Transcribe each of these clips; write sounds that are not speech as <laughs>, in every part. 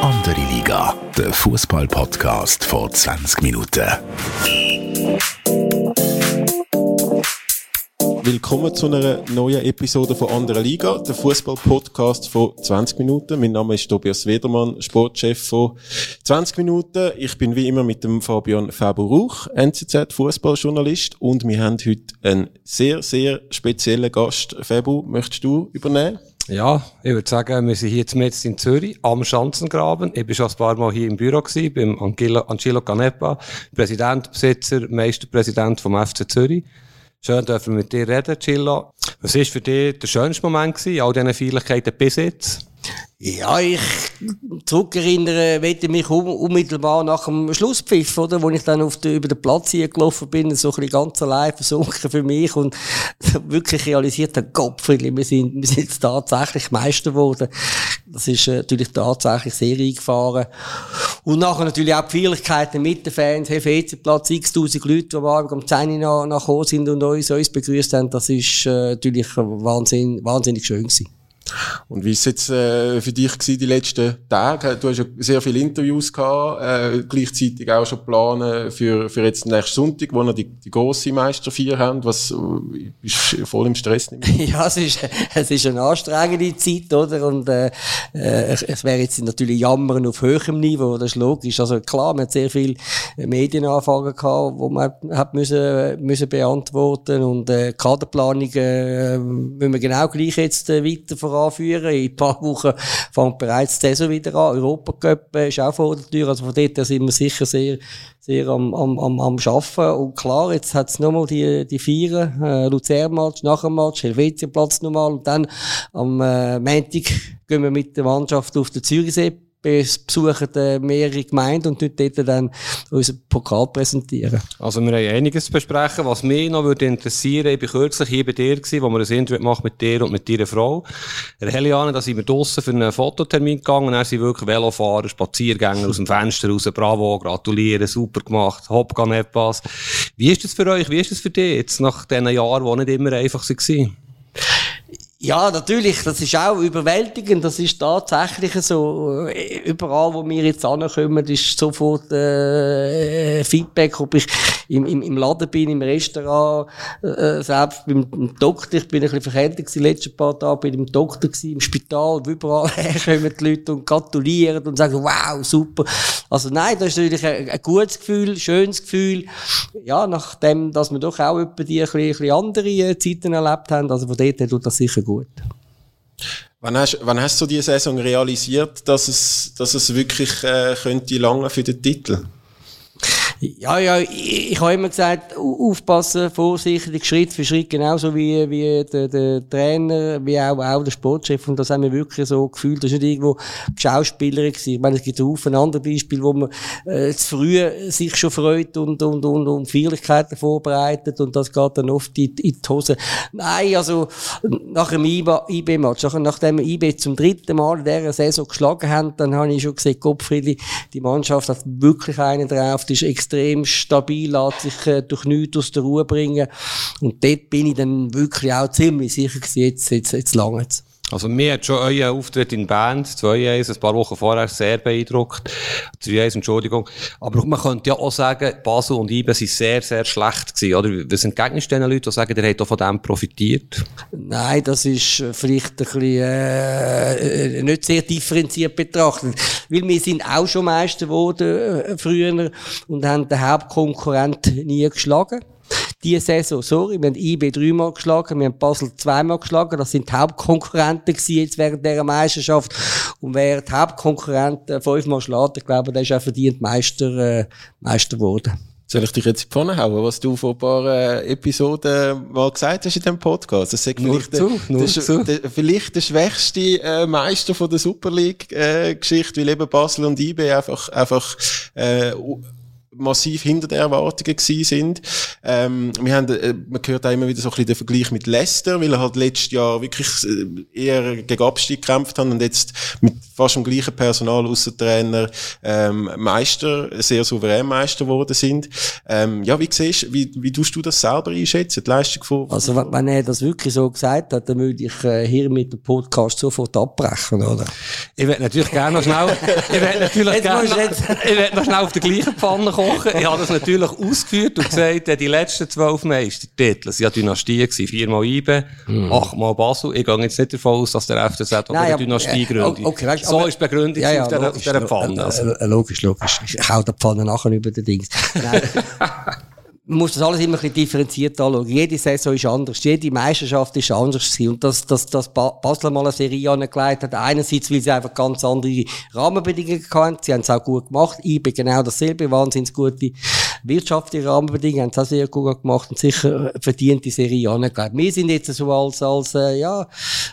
Andere Liga, der Fußball-Podcast vor 20 Minuten. Willkommen zu einer neuen Episode von Andere Liga, der Fußball-Podcast von 20 Minuten. Mein Name ist Tobias Wedermann, Sportchef von 20 Minuten. Ich bin wie immer mit dem Fabian Fabu Rauch, NZZ Fußballjournalist, und wir haben heute einen sehr, sehr speziellen Gast. Fabu, möchtest du übernehmen? Ja, ich würde sagen, wir sind hier jetzt in Zürich am Schanzengraben. Ich war schon ein paar Mal hier im Büro gewesen, beim Angelo, Angelo Canepa, Präsident, Besitzer, Meisterpräsident vom FC Zürich. Schön dürfen wir mit dir reden, Chilla. Was war für dich der schönste Moment gewesen, all diesen Feierlichkeiten bis jetzt? Ja, ich zurückerinnere, wette mich unmittelbar nach dem Schlusspfiff, oder, wo ich dann auf der, über den Platz hier gelaufen bin, so ein bisschen ganz allein versunken für mich und <laughs> wirklich realisiert habe, Gottfried, wir sind, wir sind jetzt tatsächlich Meister geworden. Das ist äh, natürlich tatsächlich sehr eingefahren. Und nachher natürlich auch die Feierlichkeiten mit den Fans, HFC-Platz, x-tausend Leute, die am Abend um 10 Uhr nach, nach sind und uns, uns begrüßt haben, das ist äh, natürlich wahnsinnig, wahnsinnig schön gewesen. Und wie ist es jetzt äh, für dich gewesen, die letzten Tage? Du hast ja sehr viele Interviews gehabt, äh, gleichzeitig auch schon planen für, für jetzt nächsten Sonntag, wo wir die, die grosse Meisterfeier haben. Was, äh, bist voll im Stress? <laughs> ja, es ist, es ist eine anstrengende Zeit, oder? Und, äh, äh, es wäre jetzt natürlich Jammern auf höherem Niveau, das ist logisch. Also klar, man hat sehr viele Medienanfragen gehabt, die man hat müssen, müssen beantworten und äh, Kaderplanung äh, müssen wir genau gleich jetzt äh, weiter voran anführen. In ein paar Wochen fängt bereits die Saison wieder an. Europacup ist auch vor der Tür. Also von dort sind wir sicher sehr, sehr am, am, am, am Arbeiten. Und klar, jetzt hat es nochmal die, die Vieren, äh, Luzern-Match, nach dem Match, Helvetien-Platz nochmal. Und dann am äh, Montag gehen wir mit der Mannschaft auf den Zürichsee besuchen mehrere Gemeinden und dort dann unseren Pokal präsentieren. Also wir haben einiges zu besprechen. Was mich noch würde interessieren, ich war kürzlich hier bei dir gewesen, wo wir ein Interview machen mit dir und mit deiner Frau. Heliane, da sind wir draussen für einen Fototermin gegangen und dann sind wirklich Velofahrer, Spaziergänger aus dem Fenster raus. Bravo, gratulieren, super gemacht, hopp, gar nicht was. Wie ist das für euch? Wie ist das für dich jetzt nach diesen Jahren, die nicht immer einfach waren? Ja, natürlich, das ist auch überwältigend, das ist tatsächlich so. Überall, wo wir jetzt ankommen, ist sofort äh, Feedback, ob ich im, im, im Laden bin, im Restaurant, äh, selbst beim Doktor, ich bin ein bisschen verkältet die letzten paar Tage, bin im Doktor gewesen, im Spital, überall <laughs> herkommen die Leute und gratulieren und sagen, wow, super. Also nein, das ist natürlich ein, ein gutes Gefühl, schönes Gefühl. Ja, nachdem, dass wir doch auch etwa die ein bisschen, ein bisschen andere Zeiten erlebt haben, also von dort tut das sicher gut gut. Wann hast, wann hast du diese Saison realisiert, dass es, dass es wirklich äh, könnte lange für den Titel? Ja, ja, ich, ich habe immer gesagt, aufpassen, vorsichtig, Schritt für Schritt, genauso wie, wie der, der Trainer, wie auch, auch der Sportchef. Und das haben wir wirklich so gefühlt. Das ist nicht irgendwo Schauspieler gewesen. Ich meine, es gibt auch andere Beispiele, wo man äh, zu früh sich schon freut und, und, und, und Feierlichkeiten vorbereitet und das geht dann oft in, in die Hose. Nein, also nach dem IB-Match, nach, nachdem wir IB zum dritten Mal in dieser Saison geschlagen haben, dann habe ich schon gesehen, Gottfriedi, die Mannschaft hat wirklich einen drauf, die ist extrem stabil, lässt sich äh, durch nichts aus der Ruhe bringen. Und dort bin ich dann wirklich auch ziemlich sicher gewesen, jetzt, jetzt, jetzt lange also mir hat schon euer Auftritt in Band, 2-1, ein paar Wochen vorher, sehr beeindruckt. 3-1, Entschuldigung. Aber man könnte ja auch sagen, Basel und Ibe sind sehr, sehr schlecht gewesen, oder? Was entgegnest du den Leuten, die sagen, ihr habt auch von dem profitiert? Nein, das ist vielleicht ein bisschen, äh, nicht sehr differenziert betrachtet. Weil wir sind auch schon Meister geworden, äh, früher, und haben den Hauptkonkurrent nie geschlagen diese Saison, sorry, wir haben IB dreimal geschlagen, wir haben Basel zweimal geschlagen, das sind die Hauptkonkurrenten gewesen jetzt während dieser Meisterschaft. Und wer die Hauptkonkurrenten fünfmal schlägt, ich glaube, der ist auch verdient Meister, äh, Meister geworden. Soll ich dich jetzt in die Pfanne hauen, was du vor ein paar äh, Episoden mal gesagt hast in diesem Podcast? Das ist nur zu, nur der, zu. Der, vielleicht der schwächste äh, Meister von der Super League-Geschichte, äh, weil eben Basel und IB einfach, einfach äh, massiv hinter den Erwartungen gewesen sind. Ähm, wir haben, äh, man hört auch immer wieder so ein bisschen den Vergleich mit Leicester, weil er halt letztes Jahr wirklich äh, eher gegen Abstieg gekämpft hat und jetzt mit fast dem gleichen Personal außer Trainer ähm, Meister, sehr souverän Meister geworden sind. Ähm, ja, wie siehst, wie, wie tust du das selber einschätzen, die Leistung von... Also wenn er das wirklich so gesagt hat, dann würde ich äh, hier mit dem Podcast sofort abbrechen, oder? Ich werde natürlich gerne noch schnell, <laughs> ich werde natürlich gerne, ich werde noch schnell auf der gleichen Pfanne kochen. Ich habe das natürlich ausgeführt und gesagt, die letzten zwölf Meistertitel, sie ja Dynastie gewesen, viermal IBE, hm. achtmal Basel. Ich gehe jetzt nicht davon aus, dass der FCZ eine Dynastie gründet. Okay, weißt, so aber, ist begründet ja, ja, auf dieser, Pfanne. Also. Logisch, logisch. Ich hau der Pfanne nachher über den Dings. <laughs> man muss das alles immer ein bisschen differenziert anschauen. Jede Saison ist anders. Jede Meisterschaft ist anders gewesen. Und dass, dass, dass Basel mal eine Serie angelegt hat, einerseits, weil sie einfach ganz andere Rahmenbedingungen hatten. Sie haben es auch gut gemacht. IB genau dasselbe. Wahnsinnig gute wirtschaftliche Rahmenbedingungen haben sie auch sehr gut gemacht und sicher verdient die Serie angelegt. Wir sind jetzt so als, als, äh, ja,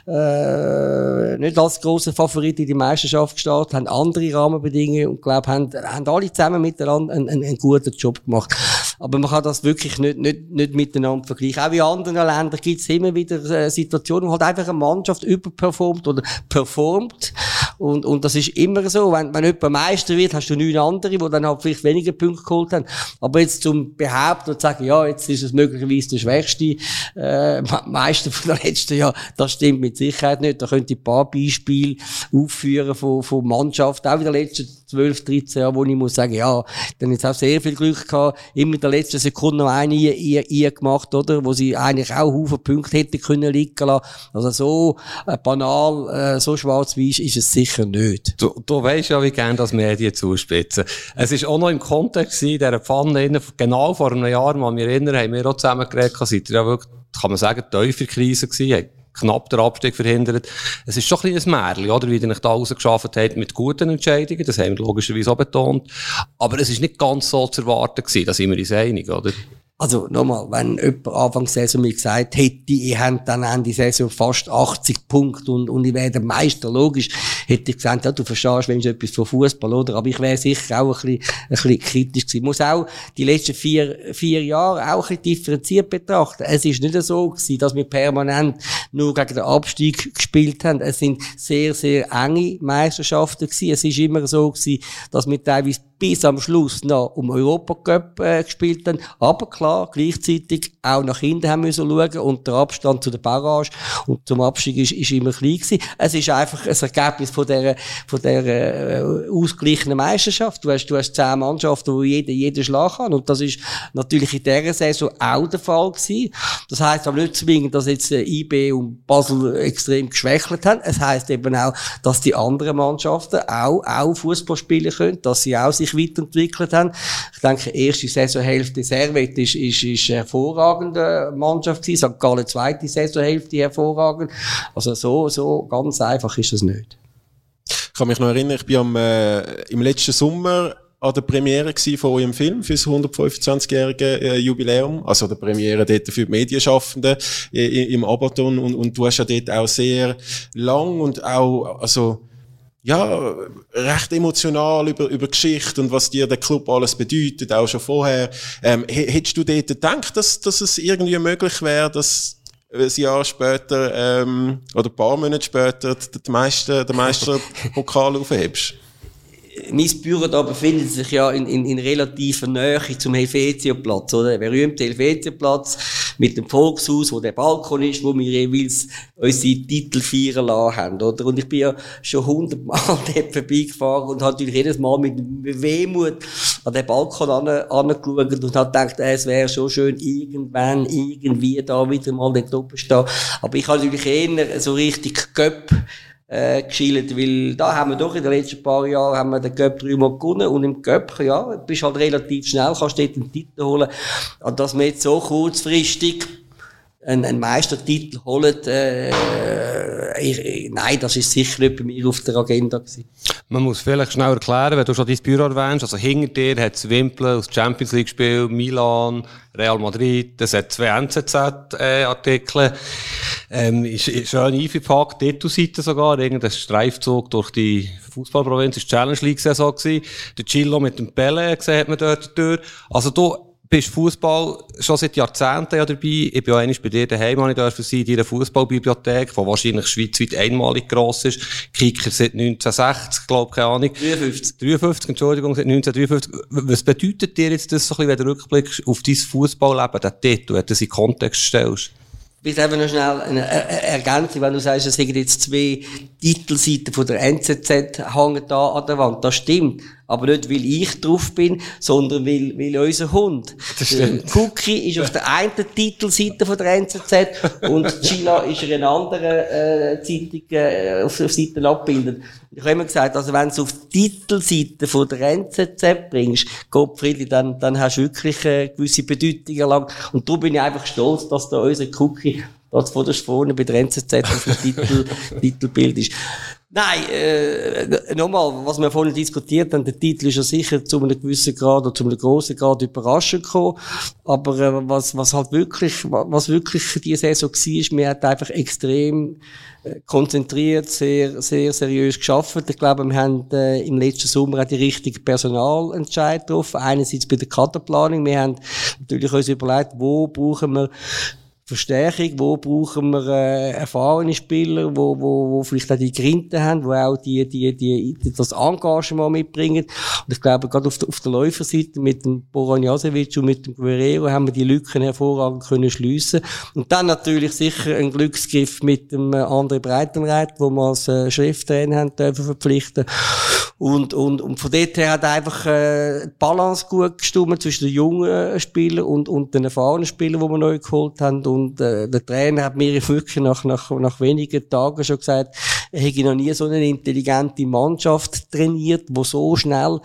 äh, nicht als grosser Favorit in die Meisterschaft gestartet, haben andere Rahmenbedingungen und glaube, haben, haben alle zusammen miteinander einen, einen, einen guten Job gemacht. Aber man kann das wirklich nicht, nicht, nicht miteinander vergleichen. Auch in anderen Ländern gibt es immer wieder äh, Situationen, wo halt einfach eine Mannschaft überperformt oder performt. Und, und das ist immer so. Wenn, wenn jemand Meister wird, hast du neun andere, die dann halt vielleicht weniger Punkte geholt haben. Aber jetzt zum Behaupten und zu sagen, ja, jetzt ist es möglicherweise der schwächste äh, Meister von der letzten Jahr, das stimmt mit Sicherheit nicht. Da könnte ich ein paar Beispiele aufführen von, von Mannschaften, auch in den letzten 12, 13 Jahren, wo ich muss sagen, ja, dann jetzt auch sehr viel Glück gehabt, immer in der letzten Sekunde noch eine ihr, ihr gemacht, oder? Wo sie eigentlich auch Haufen Punkte hätte können liegen lassen. Also so äh, banal, äh, so schwarz-weiß ist es sicher nicht. Du, du weißt ja, wie gerne das Medien zuspitzen. Es ist auch noch im Kontext in dieser Pfanne, genau vor einem Jahr, mal mich erinnern, haben wir auch zusammen geredet, seid ihr ja wirklich, kann man sagen, tiefer Krise gewesen, knapp den Abstieg verhindert. Es ist schon ein kleines Märchen, oder? Wie ihr nicht da rausgeschafft habt mit guten Entscheidungen. Das haben wir logischerweise auch betont. Aber es ist nicht ganz so zu erwarten gewesen. Da sind wir uns einig, oder? Also nochmal, wenn jemand Anfang Saison mir gesagt hätte, ich hätte dann Ende Saison fast 80 Punkte und, und ich wäre der Meister, logisch, hätte ich gesagt, ja, du verstehst wenn etwas von Fußball, oder? Aber ich wäre sicher auch ein bisschen, ein bisschen kritisch gewesen. Ich muss auch die letzten vier, vier Jahre auch ein bisschen differenziert betrachten. Es ist nicht so gewesen, dass wir permanent nur gegen den Abstieg gespielt haben. Es sind sehr, sehr enge Meisterschaften gewesen. Es ist immer so gewesen, dass wir teilweise bis am Schluss noch um Europacup äh, gespielt haben. Aber klar, gleichzeitig auch nach hinten haben müssen schauen und der Abstand zu der Barrage und zum Abstieg ist, ist immer klein gewesen. Es ist einfach ein Ergebnis von der, von der äh, ausgeglichenen Meisterschaft. Du hast, du hast zehn Mannschaften, wo jeder jeden Schlag kann und das ist natürlich in dieser Saison auch der Fall gewesen. Das heisst aber nicht zwingend, dass jetzt äh, IB und Basel extrem geschwächelt haben. Es heisst eben auch, dass die anderen Mannschaften auch, auch Fußball spielen können, dass sie auch sich sich weiterentwickelt haben. Ich denke, erste Saisonhälfte Servet ist, ist, ist eine hervorragende Mannschaft gewesen. St. Gallen zweite Saisonhälfte hervorragend. Also so, so ganz einfach ist das nicht. Ich kann mich noch erinnern, ich bin am, äh, im letzten Sommer an der Premiere von eurem Film für das 125-jährige äh, Jubiläum, also der Premiere dort für die Medienschaffenden äh, im Abaton und, und du hast ja dort auch sehr lang und auch, also ja, recht emotional über, über Geschichte und was dir der Club alles bedeutet, auch schon vorher. Ähm, hättest du dort gedacht, dass, dass es irgendwie möglich wäre, dass ein Jahr später ähm, oder ein paar Monate später den Meister, den Meisterpokal <laughs> aufhebst? mein Büro da befindet sich ja in, in, in relativer Nähe zum Helvetiaplatz, oder? Der berühmte Helvetiaplatz mit dem Volkshaus, wo der Balkon ist, wo wir jeweils unsere Titel feiern lassen haben, oder? Und ich bin ja schon hundertmal <laughs> dort vorbeigefahren und habe natürlich jedes Mal mit Wehmut an den Balkon angeschaut und habe gedacht, es wäre schon schön, irgendwann, irgendwie da wieder mal den Truppe stehen. Aber ich habe natürlich eher so richtig Göpp äh, geschielt, weil da haben wir doch in den letzten paar Jahren haben wir den Cup dreimal gewonnen und im Cup, ja, bist halt relativ schnell, kannst dort einen Titel holen. Und dass wir jetzt so kurzfristig einen, einen Meistertitel holen, äh, ich, nein, das ist sicher nicht bei mir auf der Agenda gewesen. Man muss vielleicht schnell erklären, wenn du schon dein Büro erwähnst, also hinter dir hat es Wimpel aus Champions League Spiel, Milan, Real Madrid, das hat zwei NZZ-Artikel, ähm, ist, ist schön eingepackt, Titelseite sogar, irgendein Streifzug durch die Fußballprovinz, ist Challenge League-Saison gewesen, der Chillo mit dem Pelle, sieht man dort durch. Also du, bist Fußball schon seit Jahrzehnten ja dabei. Ich bin auch einmal bei dir daheim, habe ich dürfen sein, in deiner Fußballbibliothek, die wahrscheinlich schweizweit einmalig gross ist. Kicker seit 1960, glaube keine Ahnung. 53. 53, Entschuldigung, seit 1953. Was bedeutet dir jetzt das so ein bisschen, wenn du rückblickst auf dein Fußballleben, den Titel, wenn du das in Kontext stellst? Vielleicht einfach noch schnell eine Ergänzung, wenn du sagst, es sind jetzt zwei Titelseiten von der NZZ hängen da an der Wand. Das stimmt. Aber nicht, weil ich drauf bin, sondern weil, weil unser Hund. Das stimmt. Cookie ist auf der einen Titelseite von der NZZ und Chila ist in einer anderen äh, Zeitung äh, auf der Seite abgebildet. Ich habe immer gesagt, also wenn du es auf die Titelseite von der NZZ bringst, Gottfriedli, dann, dann hast du wirklich eine gewisse Bedeutung erlangt. Und darum bin ich einfach stolz, dass da unser Cookie dort vor der vorne bei der NZZ auf dem <laughs> Titel, Titelbild ist. Nein, äh, nochmal, was wir vorhin diskutiert haben, der Titel ist ja sicher zu einem gewissen Grad oder zu einem grossen Grad überraschend gekommen. Aber äh, was, was halt wirklich, was wirklich diese Saison war, wir hat einfach extrem äh, konzentriert, sehr, sehr seriös geschafft. Ich glaube, wir haben äh, im letzten Sommer auch die richtige Personalentscheid getroffen. Einerseits bei der Kaderplanung. Wir haben natürlich uns überlegt, wo brauchen wir Verstärkung, wo brauchen wir äh, erfahrene Spieler, wo, wo, wo vielleicht auch die Grinte haben, wo auch die, die, die, das Engagement mitbringen. Und ich glaube, gerade auf der, auf der Läuferseite mit dem Boran Jasevic und mit dem Guerrero haben wir die Lücken hervorragend können schliessen. Und dann natürlich sicher ein Glücksgriff mit dem äh, André Breitenreit, wo wir als äh, Cheftrainer haben dürfen verpflichten. Und, und, und von dort her hat einfach äh, die Balance gut gestimmt zwischen den jungen Spielern und, und den erfahrenen Spielern, die wir neu geholt haben. Und äh, der Trainer hat mir wirklich nach, nach, nach wenigen Tagen schon gesagt, er hätte noch nie so eine intelligente Mannschaft trainiert, wo so schnell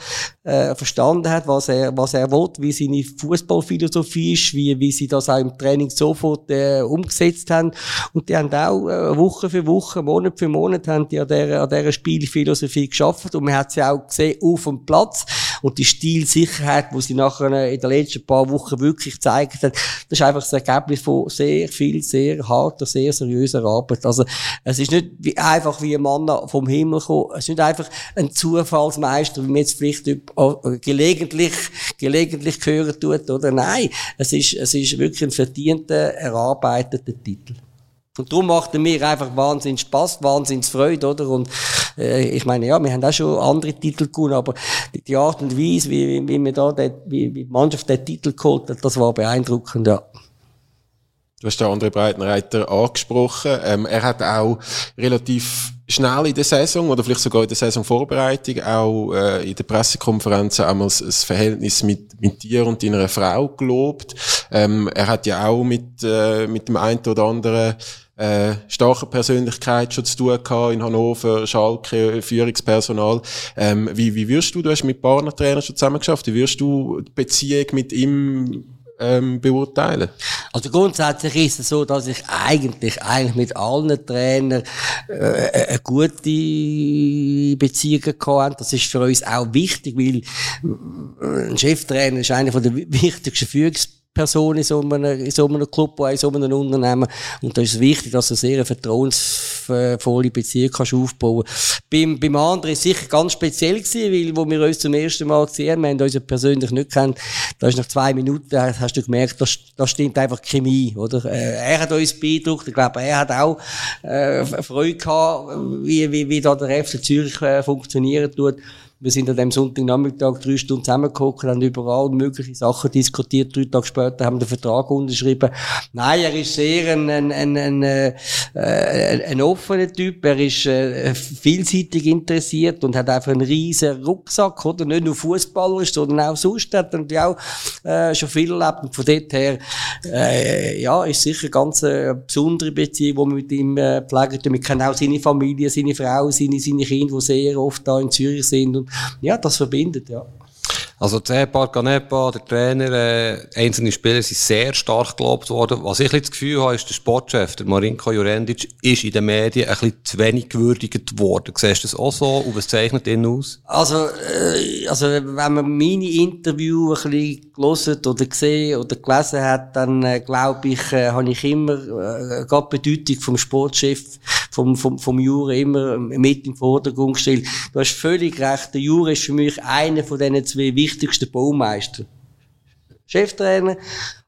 äh, verstanden hat, was er, was er will, wie seine Fußballphilosophie ist, wie, wie sie das auch im Training sofort äh, umgesetzt haben. Und die haben auch äh, Woche für Woche, Monat für Monat haben die an dieser, an dieser Spielphilosophie geschafft. Und man hat sie auch gesehen auf dem Platz. Und die Stilsicherheit, die sie nachher in den letzten paar Wochen wirklich gezeigt hat, das ist einfach das Ergebnis von sehr viel, sehr harter, sehr seriöser Arbeit. Also, es ist nicht wie, einfach wie ein Mann vom Himmel kommen. Es ist nicht einfach ein Zufallsmeister, wie man jetzt vielleicht gelegentlich, gelegentlich hören tut, oder? Nein. Es ist, es ist wirklich ein verdienter, erarbeiteter Titel. Und darum macht mir einfach wahnsinnig Spaß, wahnsinnig Freude, oder? Und äh, ich meine, ja, wir haben auch schon andere Titel gewonnen, aber die, die Art und Weise, wie, wie, wie, wir da den, wie, wie die Mannschaft den Titel geholt hat, das war beeindruckend, ja. Du hast den André Breitenreiter angesprochen. Ähm, er hat auch relativ schnell in der Saison oder vielleicht sogar in der Saisonvorbereitung auch äh, in der Pressekonferenz einmal das Verhältnis mit, mit dir und deiner Frau gelobt. Ähm, er hat ja auch mit, äh, mit dem einen oder anderen äh, starke Persönlichkeit schon zu tun gehabt in Hannover, Schalke, Führungspersonal. Ähm, wie, wie wirst du, du hast mit Partnertrainern schon zusammengeschafft, wie wirst du die Beziehung mit ihm ähm, beurteilen? Also grundsätzlich ist es so, dass ich eigentlich, eigentlich mit allen Trainern äh, eine gute Beziehung hatte. Das ist für uns auch wichtig, weil äh, ein Cheftrainer ist einer der wichtigsten Führungspersonen Person in so einem, in so einem Club, in so einem Unternehmen. Und da ist es wichtig, dass du sehr eine vertrauensvolle Beziehung kannst aufbauen beim, beim anderen ist es sicher ganz speziell gewesen, weil, wo wir uns zum ersten Mal gesehen haben, wir haben uns ja persönlich nicht kennt, da ist nach zwei Minuten, hast du gemerkt, da, da stimmt einfach Chemie, oder? Äh, er hat uns beeindruckt, ich glaube, er hat auch, äh, Freude gehabt, wie, wie, wie da der FC Zürich äh, funktionieren tut. Wir sind an dem Sonntagnachmittag drei Stunden zusammengekommen, haben überall mögliche Sachen diskutiert. Drei Tage später haben wir den Vertrag unterschrieben. Nein, er ist sehr ein, ein, ein, ein, äh, ein offener Typ. Er ist äh, vielseitig interessiert und hat einfach einen riesen Rucksack, oder? Nicht nur Fußballer sondern auch sonst. Hat er auch äh, schon viel erlebt. Und von dort her, äh, ja, ist sicher eine ganz besondere Beziehung, die wir mit ihm äh, pflegen. Wir kennen auch seine Familie, seine Frau, seine, seine Kinder, die sehr oft da in Zürich sind. Und ja, das verbindet, ja. Also Zepar, Canepa, der Trainer, äh, einzelne Spieler sind sehr stark gelobt worden. Was ich das Gefühl habe, ist, der Sportchef, der Marinko Jurendic, ist in den Medien ein bisschen zu wenig gewürdigt worden. Siehst du das auch so und was zeichnet ihn aus? Also, äh, also wenn man meine Interview ein bisschen gelesen oder gesehen oder gelesen hat, dann äh, glaube ich, äh, habe ich immer äh, gerade die Bedeutung vom Sportchef, vom, vom, vom Jure immer mit im Vordergrund gestellt. Du hast völlig recht, der Jure ist für mich einer von diesen zwei wichtigsten Baumeister. Cheftrainer,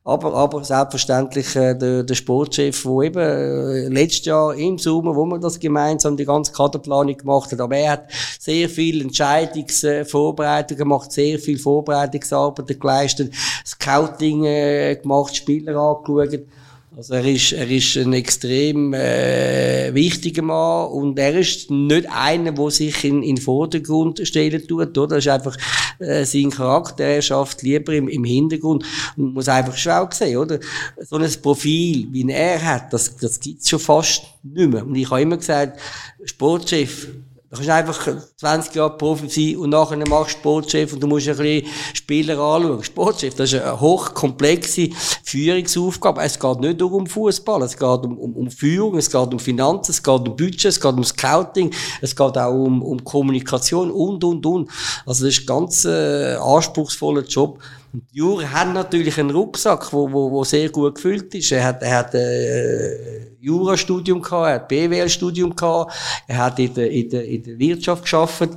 aber, aber selbstverständlich äh, der, der Sportchef, der eben äh, letztes Jahr im Sommer, wo man das gemeinsam die ganze Kaderplanung gemacht hat, aber er hat sehr viel Entscheidungsvorbereitungen gemacht, sehr viel Vorbereitungsarbeit geleistet, Scouting äh, gemacht, Spieler angeschaut. Also er ist, er ist ein extrem äh, wichtiger Mann und er ist nicht einer, der sich in, in den Vordergrund stellen tut. Oder? Das ist einfach äh, sein Charakter. Er schafft lieber im, im Hintergrund und muss einfach auch sehen, oder? So ein Profil, wie er hat, das, das gibt's schon fast nicht mehr. Und ich habe immer gesagt, Sportchef, Du kannst einfach 20 Jahre Profi sein und nachher machst du Sportchef und du musst ein bisschen Spieler anschauen. Sportchef, das ist eine hochkomplexe Führungsaufgabe. Es geht nicht nur um Fußball, es geht um, um, um Führung, es geht um Finanzen, es geht um Budget, es geht um Scouting, es geht auch um, um Kommunikation und, und, und. Also das ist ein ganz äh, anspruchsvoller Job. Und Jure hat natürlich einen Rucksack, wo, wo, wo sehr gut gefüllt ist. Er hat, er hat äh, Jurastudium gehabt, er hat BWL-Studium gehabt, er hat in der, in der, in der Wirtschaft geschafft.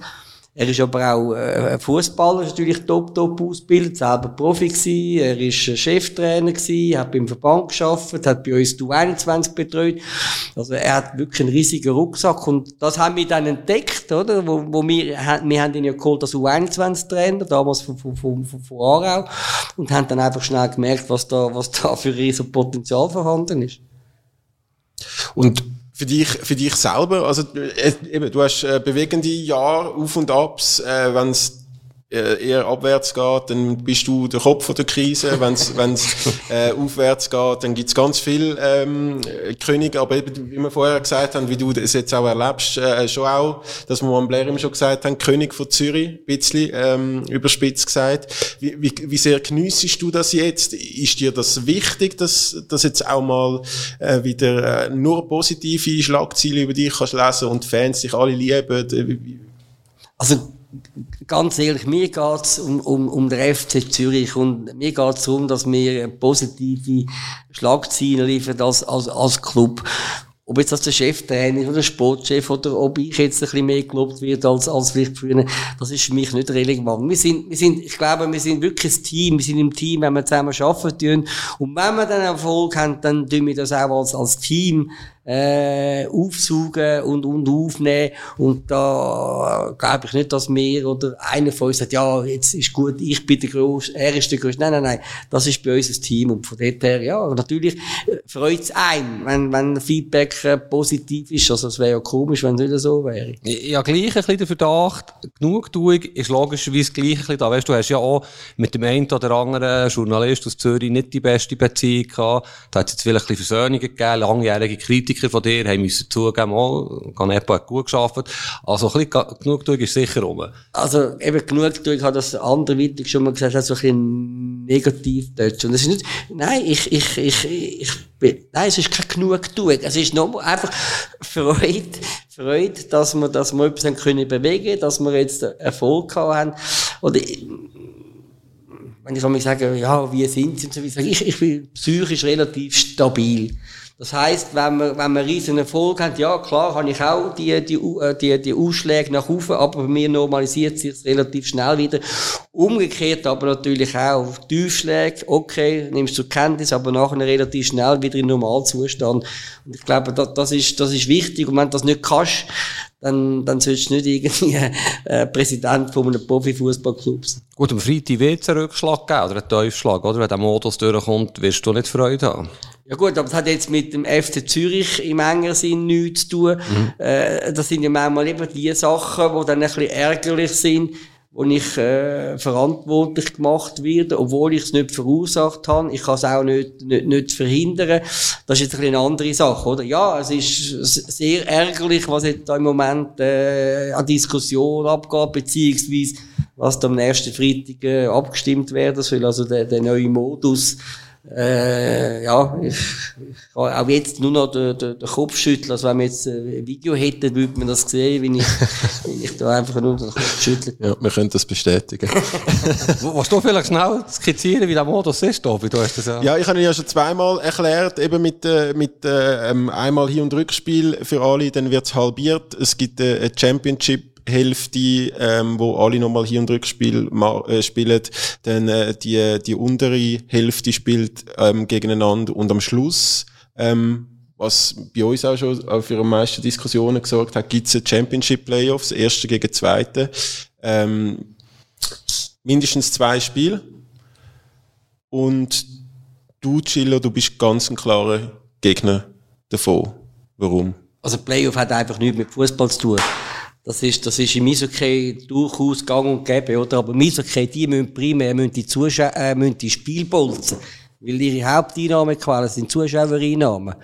Er ist aber auch äh, Fußballer, natürlich top, top ausgebildet, selber Profi gewesen. Er ist Cheftrainer gewesen, hat beim Verband geschafft, hat bei uns die U21 betreut. Also er hat wirklich einen riesigen Rucksack und das haben wir dann entdeckt, oder? Wo, wo wir, wir haben ihn ja geholt als U21-Trainer, damals von, von, von, von, Aarau und haben dann einfach schnell gemerkt, was da, was da für ein Potenzial vorhanden ist. Und für dich, für dich selber, also äh, eben, du hast äh, bewegende Jahre, Auf und Abs, äh, wenn es eher abwärts geht, dann bist du der Kopf der Krise. Wenn es <laughs> äh, aufwärts geht, dann gibt's ganz viel ähm, Könige. Aber eben, wie wir vorher gesagt haben, wie du das jetzt auch erlebst, äh, schon auch, dass wir am Blair immer schon gesagt haben, König von Zürich, ein bisschen ähm, überspitzt gesagt. Wie, wie, wie sehr geniessest du das jetzt? Ist dir das wichtig, dass, dass jetzt auch mal äh, wieder äh, nur positive Schlagziele über dich kannst lesen und Fans dich alle lieben? Also ganz ehrlich, mir geht's um, um, um den FC Zürich und mir geht's darum, dass wir positive Schlagzeilen liefern als, als, als Club. Ob jetzt das der Cheftrainer oder der Sportchef oder ob ich jetzt ein bisschen mehr gelobt wird als, als vielleicht früher, das ist für mich nicht relevant. Wir sind, wir sind, ich glaube, wir sind wirklich ein Team. Wir sind im Team, wenn wir zusammen arbeiten. Und wenn wir dann Erfolg haben, dann tun wir das auch als, als Team äh, aufsaugen und, und aufnehmen. Und da glaube ich nicht, dass wir oder einer von uns sagt, ja, jetzt ist gut, ich bin der Groß, er ist der Groß. Nein, nein, nein, das ist bei uns ein Team. Und von dort her, ja, natürlich äh, freut es einen, wenn, wenn Feedback äh, positiv ist. Also es wäre ja komisch, wenn es nicht so wäre. Ja, gleich ein bisschen der Verdacht, Genugtuung ist logischerweise gleich ein bisschen da. Weißt du, hast ja auch mit dem einen oder anderen Journalist aus Zürich nicht die beste Beziehung gehabt. Da hat es jetzt vielleicht ein bisschen Versöhnungen gegeben, langjährige Kritiker Kritiker von dir haben müssen zugeben, oh, Canepa hat gut geschafft. Also ein bisschen Genugtuung ist sicher rum. Also eben Genugtuung hat das andere Wittig schon mal gesagt, hat so ein bisschen negativ dort. Und es ist nicht, nein, ich, ich, ich, ich bin, nein, es ist kein Genugtuung. Es ist nur einfach Freude, Freude, dass wir, dass wir etwas können bewegen, dass wir jetzt Erfolg haben. Oder, wenn ich sage, ja, wie sind sie ich, ich bin psychisch relativ stabil. Das heißt, wenn man, wenn man riesen Erfolg hat, ja, klar, habe ich auch die, die, äh, die, die Ausschläge nach oben, aber bei mir normalisiert sich relativ schnell wieder. Umgekehrt aber natürlich auch Tiefschläge, okay, nimmst du zur Kenntnis, aber nachher relativ schnell wieder in Normalzustand. Und ich glaube, das, das ist, das ist wichtig. Und wenn du das nicht kannst, dann, dann sollst du nicht irgendwie äh, Präsident von einem Profifußballclub sein. Gut, am Freitag wird es einen Rückschlag geben, oder einen Teufschlag, oder? Wenn der Modus durchkommt, wirst du nicht Freude haben. Ja gut, aber das hat jetzt mit dem FC Zürich im engeren Sinn nichts zu tun. Mhm. Äh, das sind ja manchmal eben die Sachen, die dann ein bisschen ärgerlich sind, wo ich äh, verantwortlich gemacht werde, obwohl ich es nicht verursacht habe. Ich kann es auch nicht, nicht, nicht verhindern. Das ist jetzt ein bisschen eine andere Sache, oder? Ja, es ist sehr ärgerlich, was jetzt da im Moment äh, an Diskussion abgeht, beziehungsweise was da am nächsten Freitag äh, abgestimmt werden soll. Also der, der neue Modus äh, ja, ich, ich kann auch jetzt nur noch den, den, den Kopf schütteln. Also wenn wir jetzt ein Video hätten, würde man das sehen, wie ich, <laughs> wie ich da einfach nur den Kopf schüttle. Ja, wir können das bestätigen. <laughs> Was du vielleicht schnell skizzieren, wie der Modus ist, Tobi? Du hast das ja. Ja, ich habe ihn ja schon zweimal erklärt, eben mit, äh, mit äh, ähm, einmal Hin- und Rückspiel für alle, dann wird's halbiert. Es gibt äh, eine Championship Hälfte, ähm, wo alle nochmal Hin- und Rückspiel äh, spielen, dann äh, die, die untere Hälfte spielt ähm, gegeneinander und am Schluss, ähm, was bei uns auch schon für am meisten Diskussionen gesorgt hat, gibt's eine Championship Playoffs, erste gegen zweite, ähm, mindestens zwei Spiele und du, Chilo, du bist ganz ein klarer Gegner davon. Warum? Also Playoff hat einfach nichts mit Fußball zu tun. Das ist, das ist im Eishockey durchaus gang und gäbe, oder? Aber im Eishockey, die müssen primär, müssen die Zuschauer, äh, müssen die Spielbolzen. Weil ihre Haupteinnahmequellen sind Zuschauereinnahmen.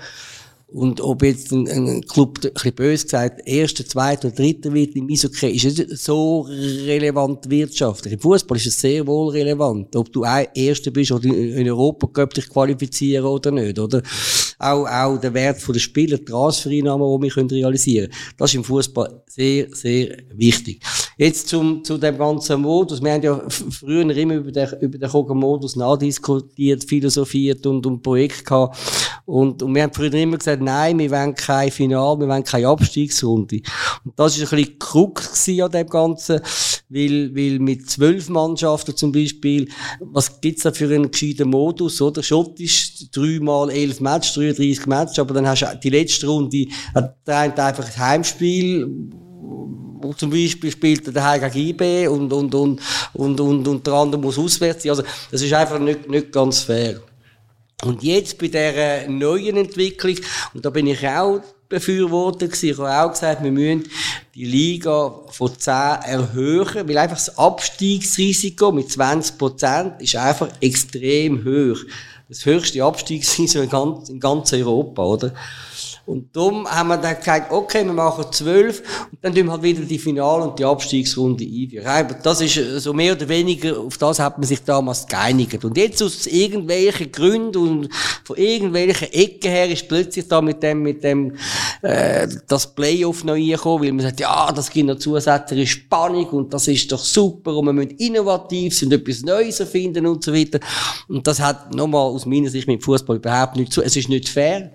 Und ob jetzt ein, ein Club, ein bisschen böse gesagt, erster, zweiter oder dritter wird im Eishockey, ist nicht so relevant wirtschaftlich. Im Fußball ist es sehr wohl relevant. Ob du ein Erster bist oder in Europa Cup dich qualifizieren oder nicht, oder? Auch, auch der Wert der Spieler, die Transfereinnahmen, die wir realisieren können. Das ist im Fußball sehr, sehr wichtig. Jetzt zum, zu dem ganzen Modus. Wir haben ja früher immer über den, über den Koga-Modus nachdiskutiert, philosophiert und, und Projekt gehabt. Und, und wir haben früher immer gesagt, nein, wir wollen kein Final, wir wollen keine Abstiegsrunde. Und das ist ein bisschen Krux an dem Ganzen, weil, weil mit zwölf Mannschaften zum Beispiel, was gibt's da für einen gescheiten Modus, oder? Schottisch, dreimal elf Matches, 33 Matches, aber dann hast du die letzte Runde, hat der einfach ein Heimspiel, zum Beispiel spielt er daheim gegen und, und, und, und, und, und der andere muss auswärts sein. Also, das ist einfach nicht, nicht ganz fair. Und jetzt bei dieser neuen Entwicklung, und da bin ich auch Befürworter gewesen, ich habe auch gesagt, wir müssen die Liga von 10 erhöhen, weil einfach das Abstiegsrisiko mit 20 Prozent ist einfach extrem hoch. Das höchste Abstiegsrisiko in ganz, in ganz Europa, oder? Und darum haben wir dann gesagt, okay, wir machen zwölf und dann tun wir halt wieder die Final- und die Abstiegsrunde einführen. Das ist so mehr oder weniger, auf das hat man sich damals geeinigt. Und jetzt aus irgendwelchen Gründen und von irgendwelchen Ecken her ist plötzlich da mit dem, mit dem, äh, das Playoff noch reingekommen, weil man sagt, ja, das gibt noch zusätzliche Spannung und das ist doch super und wir müssen innovativ sein und etwas Neues erfinden und so weiter. Und das hat nochmal aus meiner Sicht mit Fußball überhaupt nicht zu. Es ist nicht fair.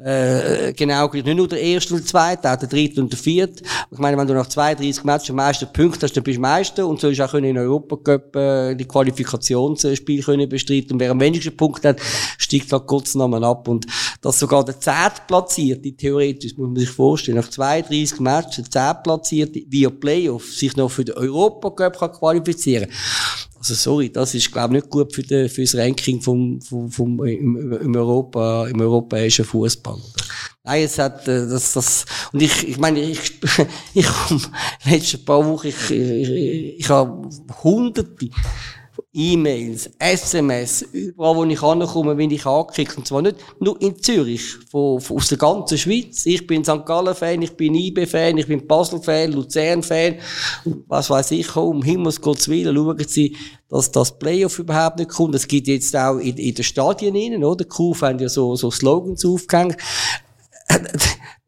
Äh, genau, nicht nur der erste und der zweite, auch der dritte und der vierte. Ich meine, wenn du nach 32 Matches am meisten Punkte hast, dann bist du Meister und sollst auch in Europa Cup äh, die Qualifikationsspiele können bestreiten. Und wer am wenigsten Punkte hat, steigt halt kurz nochmal ab. Und dass sogar der Zehnplatzierte, theoretisch, muss man sich vorstellen, nach 32 Matches, der Zehnplatzierte via Playoff sich noch für den Europa Cup kann qualifizieren also sorry, das ist glaube ich nicht gut für, den, für das Ranking vom, vom, vom im, im Europa im europäischen Fußball. Nein, es hat äh, das das und ich ich meine ich <laughs> ich letzte paar Wochen ich ich, ich, ich habe hunderte E-Mails, SMS, überall wo ich ankomme, bin ich angekickt. Und zwar nicht nur in Zürich, von, von, aus der ganzen Schweiz. Ich bin St. Gallen-Fan, ich bin IB-Fan, ich bin Basel-Fan, Luzern-Fan. Was weiß ich, um Himmels Gottes Willen, schauen Sie, dass das Playoff überhaupt nicht kommt. Es gibt jetzt auch in, in den Stadien innen, oder? Die Kuh haben ja so, so Slogans aufgehängt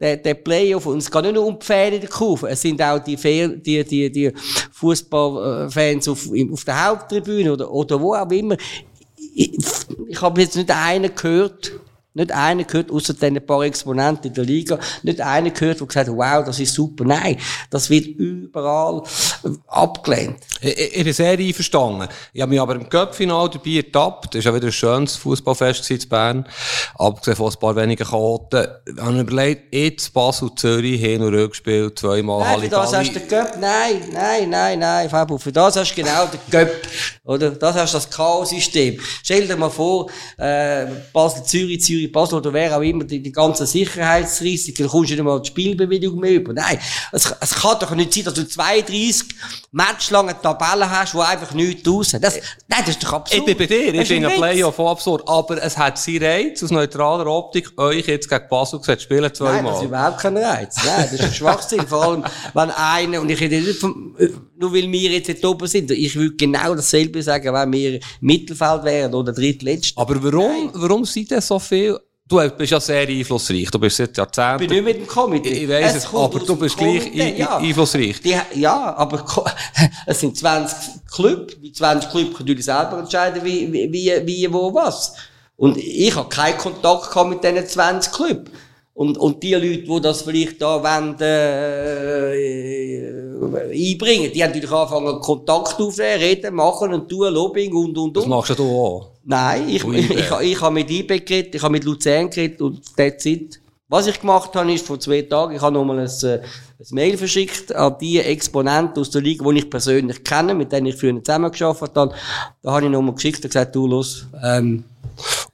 der, der Playoff, und es geht nicht nur um die in der Kurve, es sind auch die, die, die, die Fußballfans auf, auf der Haupttribüne oder, oder wo auch immer. Ich, ich habe jetzt nicht einen gehört, nicht einer gehört, außer den paar Exponenten in der Liga, nicht einer gehört, der gesagt hat, wow, das ist super. Nein, das wird überall abgelehnt. Ich, ich bin sehr einverstanden. Ich habe mich aber im Cup-Final dabei ertappt. Das war ja wieder ein schönes Fußballfest in Bern. Abgesehen von ein paar wenigen Chaoten. Ich habe überlegt, jetzt Basel, Zürich, hin und rückgespielt, zweimal Nein, für das hast du den Cup. Nein, nein, nein, nein, Fabio. Für das hast du genau den Cup. Oder? Das hast du das Chaos-System. Stell dir mal vor, äh, Basel, Zürich, Zürich, Zürich, Basel oder wer auch immer, die, die ganzen Sicherheitsrisiken, da kommst du nicht mal die Spielbewilligung mehr über. Nein, es, es kann doch nicht sein, dass du 32 matchlange Tabellen hast, wo einfach nichts raus. Das, nein, das ist doch absurd. Ich bin bei dir, ich finde. Playoff absurd. Aber es hat seinen Reiz aus neutraler Optik, euch jetzt gegen Basel gesagt, spielen Nein, das zweimal. ist überhaupt kein Reiz. Nein, das ist Schwachsinn. Vor allem, wenn einer, und ich rede nicht vom, nur weil wir jetzt nicht oben sind, ich würde genau dasselbe sagen, wenn wir Mittelfeld wären oder drittletzt. Aber warum, warum sind denn so viel? Du bist ja sehr einflussreich. Du bist seit Ich Jahrzehnten. bin nicht mit dem Komitee. Ich weiss es, kommt aber du bist gleich ja. ein- einflussreich. Die, ja, aber <laughs> es sind 20 Clubs. Die 20 Clubs können selber entscheiden, wie, wie, wie, wo, was. Und ich habe keinen Kontakt gehabt mit diesen 20 Clubs. Und, und die Leute, die das vielleicht da wollen, äh, einbringen, die haben natürlich angefangen, Kontakt aufzunehmen, reden, machen und tun, Lobbying und, und, Das und. machst ja du auch. Nein, ich, <laughs> ich, ich, ich habe mit IBE geredet, ich habe mit Luzern geredet und that's it. Was ich gemacht habe, ist vor zwei Tagen, ich habe nochmal ein, äh, ein Mail verschickt an die Exponenten aus der Liga, die ich persönlich kenne, mit denen ich früher zusammengearbeitet habe. Da habe ich nochmal geschickt und gesagt, du, los, ähm,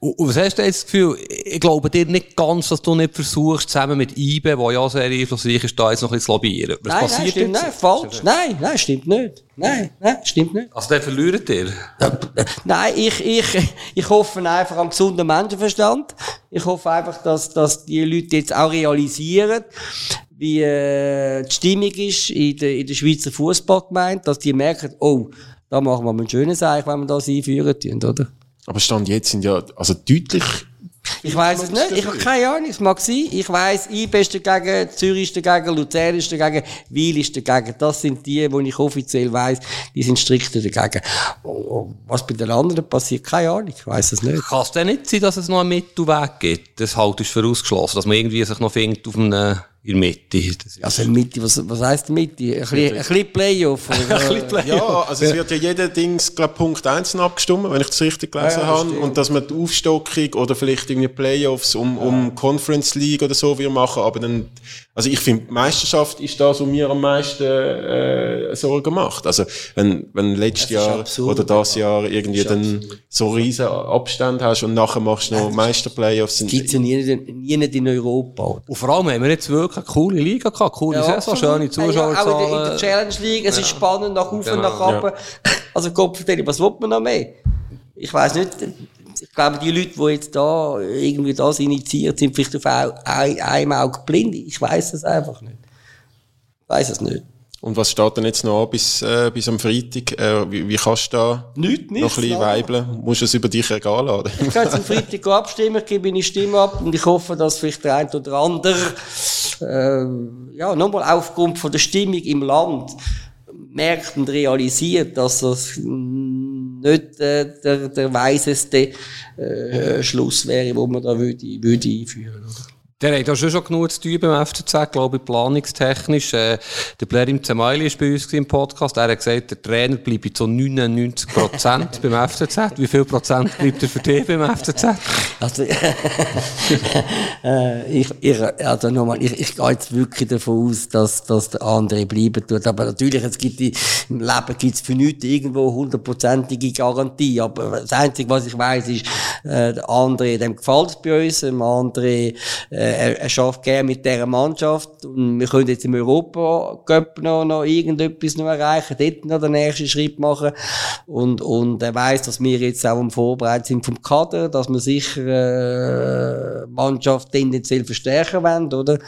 Und, und was hast du jetzt das Gefühl? Ich glaube dir nicht ganz, dass du nicht versuchst, zusammen mit IBE, der ja sehr einflussreich ist, da jetzt noch ein bisschen zu lobbyieren. Was nein, nein, passiert stimmt, jetzt? nein, falsch, nein, nein, stimmt nicht. Nein, nein, stimmt nicht. Also, der verliert dir. Nein, ich, ich, ich hoffe einfach am gesunden Menschenverstand. Ich hoffe einfach, dass, dass die Leute jetzt auch realisieren, wie äh, die Stimmung ist in der, in der Schweizer Fußballgemeinde, dass die merken, oh, da machen wir mal ein schönes Eich, wenn wir das einführen oder? Aber Stand jetzt sind ja, also deutlich, Ich weiß es nicht, ich habe keine Ahnung, es mag sein. Ich weiss, IB ist dagegen, Zürich ist dagegen, Luzern ist dagegen, Wiel ist dagegen. Das sind die, die ich offiziell weiss, die sind strikt dagegen. Was bei den anderen passiert, keine Ahnung, ich weiss es nicht. Kann es denn nicht sein, dass es noch einen Mittelweg gibt? Das halt ist vorausgeschlossen, dass man irgendwie sich noch findet auf einem, in der Mitte. Also Mitte, was, was heisst Mitte? Ein bisschen, ein bisschen Playoff. <laughs> ein bisschen Play- ja, also es wird ja jeder Dings, glaub, Punkt einzeln abgestimmt, wenn ich das richtig gelesen Ja, ja, habe. stimmt. Und dass man die Aufstockung oder vielleicht irgendwie Playoffs um, um Conference League oder so wir machen, aber dann, also ich finde, die Meisterschaft ist das, was mir am meisten äh, Sorgen macht. Also wenn, wenn letztes Jahr absurd, oder das Jahr irgendwie Das dann so riesen Abstand hast und nachher machst du noch Meisterplayoffs. sind- Gibt's ja nie, nie nicht in Europa. Und vor allem haben wir jetzt wirklich eine coole Liga gehabt, coole Saison, absolut. schöne Ja, auch in der, in Zuschauerzahlen. der Challenge League, es ist spannend, nach oben, Genau. nach unten. <laughs> Also Kopfverteidigung, was will man noch mehr? Ich weiss nicht, ich glaube, die Leute, die jetzt da irgendwie das initiiert, sind vielleicht auf ein, ein, einem Auge blind. Ich weiss es einfach nicht. Ich weiss es nicht. Und was steht denn jetzt noch an bis, äh, bis am Freitag? Äh, wie, wie kannst du da Nichts, noch ein bisschen weibeln? Musst du es über dich ergehen lassen? Ich gehe jetzt am Freitag abstimmen, ich gebe meine Stimme ab und ich hoffe, dass vielleicht der eine oder andere, äh, ja, nochmal aufgrund von der Stimmung im Land merkt und realisiert, dass das nicht äh, der, der weiseste äh, Schluss wäre, wo man da würde, würde einführen würde. Der hat ja schon, genug zu tun beim FCZ, glaube ich, planungstechnisch. Äh, der Blair im Zemaili war bei uns im Podcast. Er hat gesagt, der Trainer bleibt zu 99 Prozent beim FCZ. Wie viel Prozent bleibt er für dich beim FCZ? Also, <laughs> äh, ich, ich, also nochmal, ich, ich gehe jetzt wirklich davon aus, dass, dass der andere bleiben tut. Aber natürlich, es gibt im Leben gibt es für nichts irgendwo hundertprozentige Garantie. Aber das Einzige, was ich weiß, ist, äh, der andere, dem gefällt es bei uns, dem andere, äh, er, er schafft gerne mit dieser Mannschaft. Und wir können jetzt im Europa-Cup noch, noch irgendetwas noch erreichen, dort noch den nächsten Schritt machen. Und, und er weiß, dass wir jetzt auch am Vorbereiten sind vom Kader, dass wir sicher äh, Mannschaft tendenziell verstärken wollen, oder?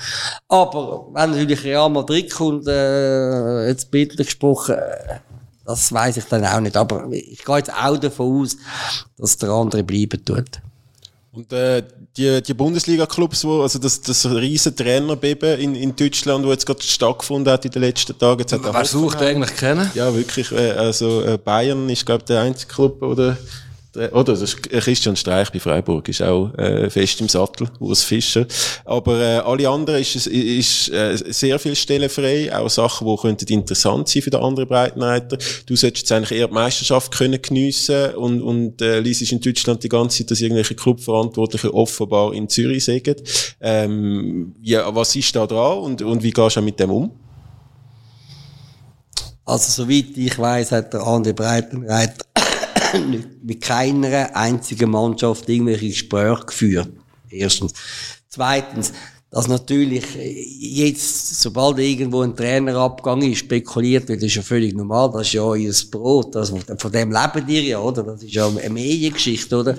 Aber wenn natürlich Real Madrid kommt, äh, jetzt bildlich gesprochen, äh, das weiß ich dann auch nicht. Aber ich gehe jetzt auch davon aus, dass der andere bleiben tut. Und äh, die, die Bundesliga-Clubs, wo, also das, das riesen Trainerbeben in, in Deutschland, wo jetzt gerade stattgefunden hat in den letzten Tagen. Jetzt hat Wer sucht eigentlich kennen? Ja, wirklich. Äh, also äh, Bayern ist, glaube ich, der einzige Club, oder der- oder das ist Christian Streich bei Freiburg ist auch äh, fest im Sattel, Urs Fischer. Aber äh, alle anderen ist, es- ist äh, sehr viel Stellen frei, auch Sachen, die könnten interessant sein für den anderen Breitenreiter. Du solltest jetzt eigentlich eher die Meisterschaft können geniessen und und äh, liest in Deutschland die ganze Zeit, dass irgendwelche Clubverantwortliche offenbar in Zürich sägen. Ähm, ja, was ist da dran und und wie gehst du mit dem um? Also, soweit ich weiß, hat der Andi Breitenreiter mit keiner einzigen Mannschaft irgendwelche Gespräche geführt. Erstens. Zweitens, dass natürlich jetzt, sobald irgendwo ein Trainerabgang ist, spekuliert wird, das ist ja völlig normal, das ist ja euer Brot, das, von dem leben ihr ja, oder? Das ist ja eine Mediengeschichte, oder?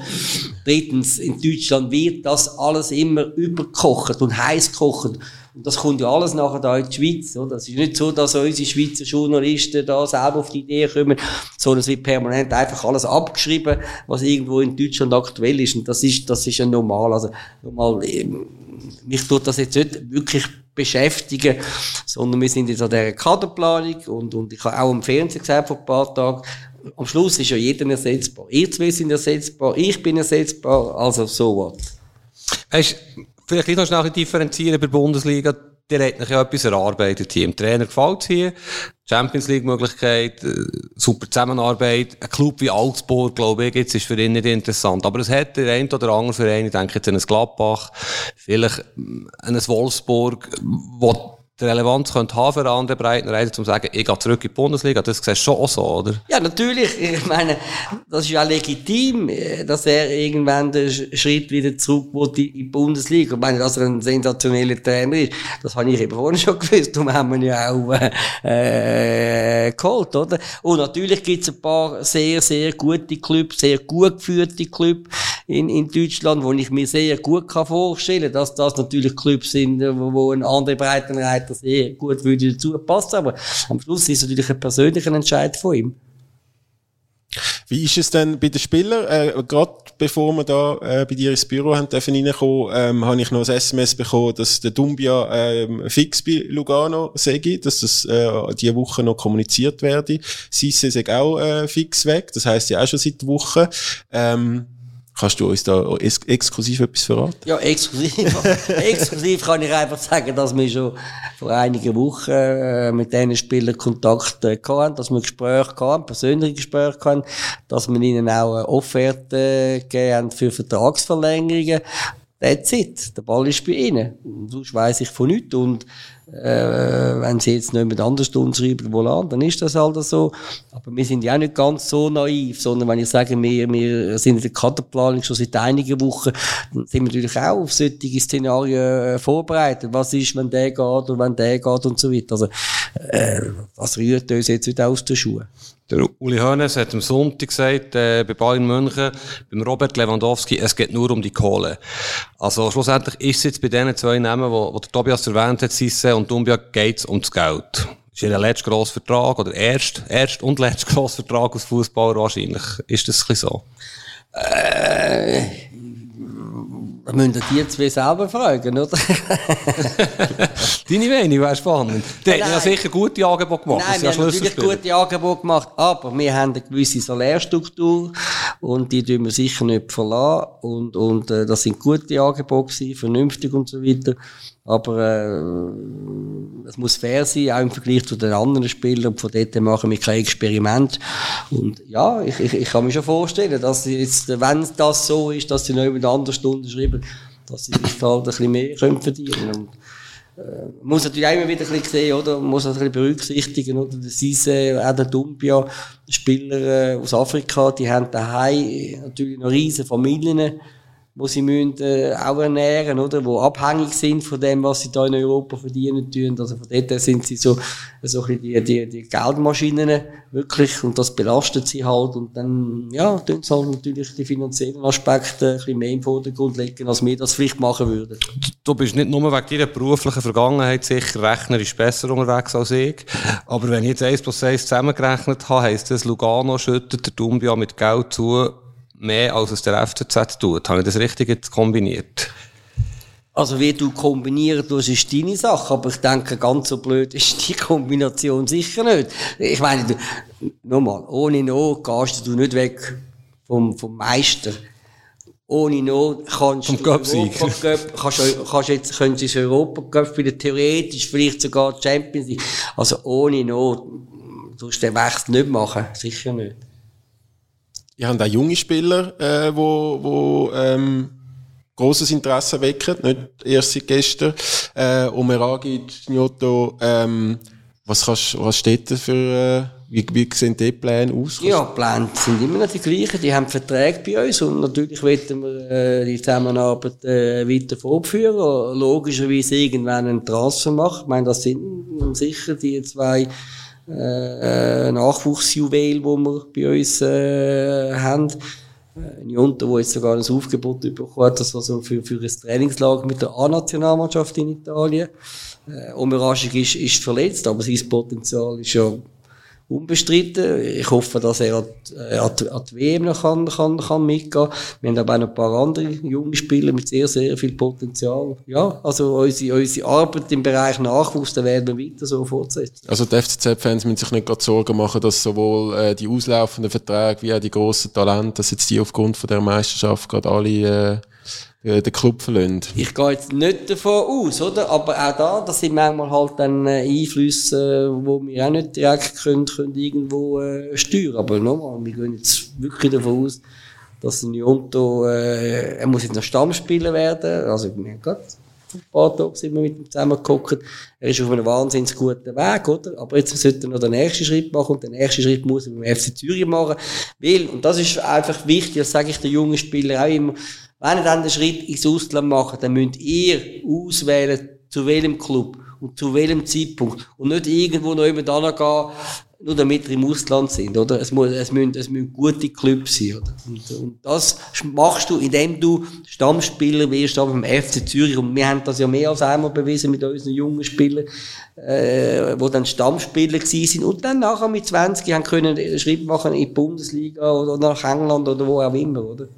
Drittens, in Deutschland wird das alles immer überkocht und heiß gekocht. Und das kommt ja alles nachher da in die Schweiz, oder? Es ist nicht so, dass unsere Schweizer Journalisten da selber auf die Idee kommen, sondern es wird permanent einfach alles abgeschrieben, was irgendwo in Deutschland aktuell ist. Und das ist, das ist ja normal. Also, normal, ähm, mich tut das jetzt nicht wirklich beschäftigen, sondern wir sind jetzt an dieser Kaderplanung und, und ich habe auch im Fernsehen gesagt vor ein paar Tagen, am Schluss ist ja jeder ersetzbar. Ihr zwei sind ersetzbar, ich bin ersetzbar, also so what. Weißt, vielleicht noch schnell differenzieren bei der Bundesliga. Der hat ja etwas erarbeitet hier. Im Trainer gefällt es hier. Champions League Möglichkeit, äh, super Zusammenarbeit. Ein Club wie Augsburg, glaube ich, jetzt ist für ihn nicht interessant. Aber es hat der ein oder andere Verein, ich denke jetzt an ein Gladbach, vielleicht an ein Wolfsburg, wo die Relevanz könnte haben für andere Breitenreiter, um zu sagen, ich gehe zurück in die Bundesliga. Das siehst du schon auch so, oder? Ja, natürlich. Ich meine, das ist ja legitim, dass er irgendwann den Schritt wieder zurück will in die Bundesliga. Ich meine, dass er ein sensationeller Trainer ist, das habe ich eben vorhin schon <laughs> gewusst. Darum haben wir ihn ja auch äh, geholt, oder? Und natürlich gibt es ein paar sehr, sehr gute Clubs, sehr gut geführte Clubs in, in Deutschland, wo ich mir sehr gut kann vorstellen kann, dass das natürlich Clubs sind, wo, wo ein anderer Breitenreiter eh gut würde dazu passen, aber am Schluss ist es natürlich ein persönlicher Entscheid von ihm. Wie ist es denn bei den Spielern? Äh, Gerade bevor wir da äh, bei dir ins Büro haben dürfen reinkommen, ähm, habe ich noch ein SMS bekommen, dass der Dumbia ähm, fix bei Lugano sei, dass das äh, diese Woche noch kommuniziert werde. Sisse sei auch äh, fix weg, das heißt ja auch schon seit Wochen. Ähm, Kannst du uns da ex exklusiv etwas verraten? Ja, exklusiv. <laughs> exklusiv kann ich einfach sagen, dass wir schon vor einigen Wochen äh, mit diesen Spielern Kontakt äh, hatten, dass wir Gespräche hatten, persönliche Gespräche hatten, dass wir ihnen auch äh, gegeben haben für Vertragsverlängerungen. That's it. Der Ball ist bei ihnen. Sonst weiss ich von nichts. Und äh, wenn sie jetzt nicht mit anderen Stunden schreiben, wo lang, dann ist das halt so. Aber wir sind ja auch nicht ganz so naiv, sondern wenn ich sage, wir, wir sind in der Kaderplanung schon seit einigen Wochen, dann sind wir natürlich auch auf solche Szenarien äh, vorbereitet. Was ist, wenn der geht und wenn der geht und so weiter. Also, äh, das rührt uns jetzt nicht aus den Schuhen. Der Uli Hoeneß hat am Sonntag gesagt, äh, bei Bayern München, beim Robert Lewandowski, es geht nur um die Kohle. Also schlussendlich ist es jetzt bei diesen zwei Namen, wo, wo der Tobias erwähnt hat, Sisse und Dumbia, geht es um das Geld. Ist ihr letzter grosser Vertrag oder erst, erst und letzter grosser Vertrag als Fußballer wahrscheinlich? Ist das ein bisschen so? Äh, da müssen die zwei selber fragen, oder? <laughs> Deine Meinung wäre spannend. Die haben ja sicher gute Angebote gemacht. Nein, wir haben natürlich gute Angebote gemacht, aber wir haben eine gewisse Salärstruktur und die tun wir sicher nicht verlassen und, und äh, das sind gute Angebote gewesen, vernünftig und so weiter. Aber äh, es muss fair sein, auch im Vergleich zu den anderen Spielern. Und von dort machen wir kein Experiment. Und ja, ich, ich, ich kann mir schon vorstellen, dass jetzt, wenn das so ist, dass sie noch über eine andere Stunde schreiben, dass sie sich halt ein bisschen mehr können verdienen können. Äh, muss natürlich auch immer wieder ein bisschen sehen, oder? Man muss ein bisschen berücksichtigen, oder? Der Sise, auch der Dumbia, Spieler äh, aus Afrika, die haben daheim natürlich noch riesen Familien wo sie müssen, äh, auch ernähren, oder? Wo abhängig sind von dem, was sie da in Europa verdienen tun. Also von dort sind sie so, so ein bisschen die, die, die Geldmaschinen wirklich und das belastet sie halt und dann, ja, tun sie halt natürlich die finanziellen Aspekte ein bisschen mehr im Vordergrund legen, als wir das vielleicht machen würden. Du bist nicht nur wegen deiner beruflichen Vergangenheit sicher rechnerisch besser unterwegs als ich, aber wenn ich jetzt 1 plus 1 zusammengerechnet habe, heisst das, Lugano schüttet der Dumbia mit Geld zu, mehr als es der FCZ tut. Habe ich das richtig jetzt kombiniert? Also wie du kombinieren tust, ist deine Sache, aber ich denke, ganz so blöd ist die Kombination sicher nicht. Ich meine, du, nochmal, ohne Not gehst du nicht weg vom, vom Meister. Ohne Not kannst Vom du Europa kannst, kannst jetzt, können sie Europa Cup spielen, theoretisch vielleicht sogar Champions League. Also ohne Not, du den Wechsel nicht machen, sicher nicht. Ihr habt auch junge Spieler, äh, wo, wo ähm, großes Interesse wecken, nicht erst seit gestern. Äh, Omeragi, Gnotto, ähm, was, kannst, was steht da für, äh, Wie, wie sehen die Pläne aus? Ja, die Pläne sind immer noch die gleichen. Die haben Verträge bei uns und natürlich wollen wir äh, die Zusammenarbeit äh, weiter fortführen. Logischerweise irgendwann einen Transfer machen. Ich meine, das sind sicher die zwei äh, Nachwuchsjuwel, die wir bei uns äh, haben. Ein Junter, der jetzt sogar ein Aufgebot bekommen hat, also für, für ein Trainingslager mit der A-Nationalmannschaft in Italien. Äh, Omerashik ist, ist verletzt, aber sein Potenzial ist ja unbestritten. Ich hoffe, dass er an die, äh, an die, WM noch kann, kann, kann mitgehen. Wir haben aber auch noch ein paar andere junge Spieler mit sehr, sehr viel Potenzial. Ja, also unsere, unsere Arbeit im Bereich Nachwuchs, da werden wir weiter so fortsetzen. Also die FCZ-Fans müssen sich nicht gerade Sorgen machen, dass sowohl äh, die auslaufenden Verträge wie auch die grossen Talente, dass jetzt die aufgrund von der Meisterschaft gerade alle äh, den Club verlassen. Ich gehe jetzt nicht davon aus, oder? Aber auch da, das sind manchmal halt dann äh, Einflüsse, äh, wo wir auch nicht direkt können, können irgendwo äh, steuern. Aber nochmal, wir gehen jetzt wirklich davon aus, dass ein Jonto, äh, er muss jetzt noch Stammspieler werden. Also, wir haben gerade ein paar Tagen sind wir mit ihm zusammengeguckt. Er ist auf einem wahnsinnig guten Weg, oder? Aber jetzt sollte er noch den nächsten Schritt machen und den nächsten Schritt muss er beim FC Zürich machen. Weil, und das ist einfach wichtig, das sage ich den jungen Spielern auch immer, wenn ihr dann den Schritt ins Ausland macht, dann müsst ihr auswählen, zu welchem Club und zu welchem Zeitpunkt. Und nicht irgendwo noch jemand gehen, nur damit wir im Ausland sind, oder? Es, muss, es, müssen, es müssen gute Clubs sein, oder? Und, und das machst du, indem du Stammspieler wirst, beim FC Zürich. Und wir haben das ja mehr als einmal bewiesen mit unseren jungen Spielern, äh, wo dann Stammspieler gewesen sind und dann nachher mit 20 haben können Schritt machen in die Bundesliga oder nach England oder wo auch immer, oder?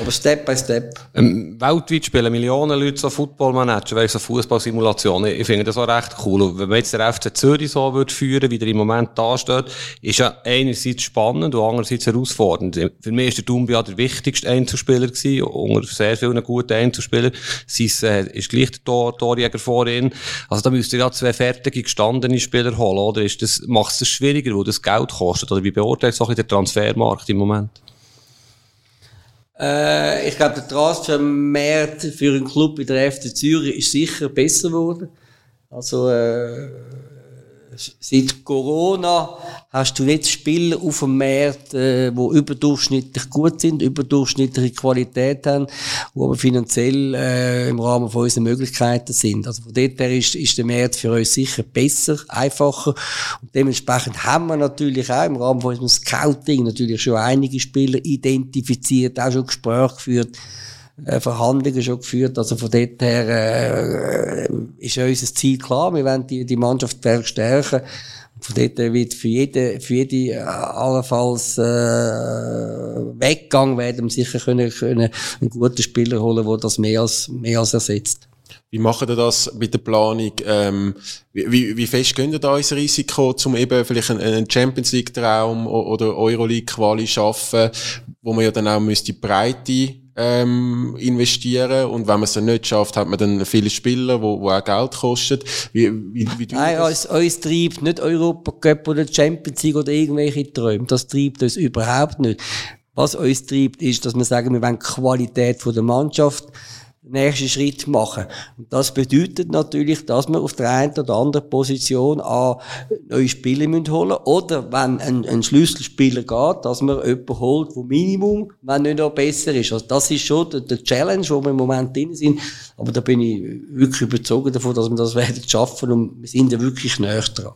Aber Step by Step. Ähm, weltweit spielen Millionen Leute so Football Manager, weil so Fußballsimulationen. Ich finde das auch recht cool. Wenn man jetzt der FC Zürich so würde führen, wie der im Moment da steht, ist ja einerseits spannend und andererseits herausfordernd. Für mich ist der Dumbia der wichtigste Einzelspieler gewesen, unter sehr vielen guten Einzelspielern. Sein, äh, ist gleich der Tor, Torjäger vor ihm. Also da müsst ihr ja zwei fertige, gestandene Spieler holen, oder? Ist das, macht es das schwieriger, wo das Geld kostet? Oder wie beurteilt es auch der Transfermarkt im Moment? Äh, ich glaube, der Transfermarkt für einen Club wie der FC Zürich ist sicher besser geworden. Also, äh, seit Corona hast du jetzt Spieler auf dem Markt, äh, die überdurchschnittlich gut sind, überdurchschnittliche Qualität haben, die aber finanziell äh, im Rahmen von unseren Möglichkeiten sind. Also von dort her ist, ist der Markt für uns sicher besser, einfacher und dementsprechend haben wir natürlich auch im Rahmen von unserem Scouting natürlich schon einige Spieler identifiziert, auch schon Gespräche geführt, äh, Verhandlungen schon geführt. Also von dort her äh, ist ja unser Ziel klar. Wir wollen die, die Mannschaft stärken. Von dort her wird für jede, für jede äh, allenfalls äh, Weggang werden wir sicher können, können einen guten Spieler holen, der das mehr als, mehr als ersetzt. Wie machen ihr das mit der Planung? Ähm, wie, wie fest gehen ihr da ins Risiko, um eben vielleicht einen Champions League Traum oder Euroleague Quali schaffen, wo man ja dann auch müsste Breite ähm, investieren und wenn man es dann nicht schafft, hat man dann viele Spieler, wo, wo auch Geld kostet. Wie, wie, wie Nein, uns, uns treibt nicht Europa Cup oder Champions League oder irgendwelche Träume. Das treibt uns überhaupt nicht. Was uns treibt, ist, dass wir sagen, wir wollen die Qualität der Mannschaft nächsten Schritt machen. Und das bedeutet natürlich, dass wir auf der einen oder anderen Position an neue Spieler müssen holen oder wenn ein, ein Schlüsselspieler geht, dass man jemanden holt, der Minimum, wenn nicht noch besser ist. Also das ist schon der, der Challenge, wo wir im Moment drin sind. Aber da bin ich wirklich überzeugt davon, dass wir das <laughs> werden schaffen und wir sind ja wirklich näher dran.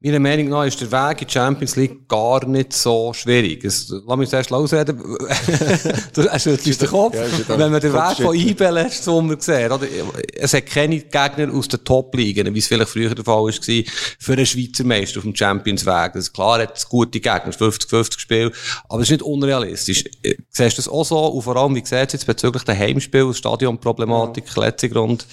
Meiner Meinung nach ist der Weg in die Champions League gar nicht so schwierig. Es, lass mich zuerst ausreden. <laughs> du hast jetzt den Kopf. Ja, Wenn man den Weg von IB letzten Sommer sieht, oder? es hat keine Gegner aus den Top-Ligen, wie es vielleicht früher der Fall war, für einen Schweizer Meister auf dem Champions-Weg. Also klar hat es gute Gegner, 50-50 Spiel, aber es ist nicht unrealistisch. Siehst du das auch so? Und vor allem, wie sieht es jetzt bezüglich der Heimspiel, Stadionproblematik, ja. letzte Grund?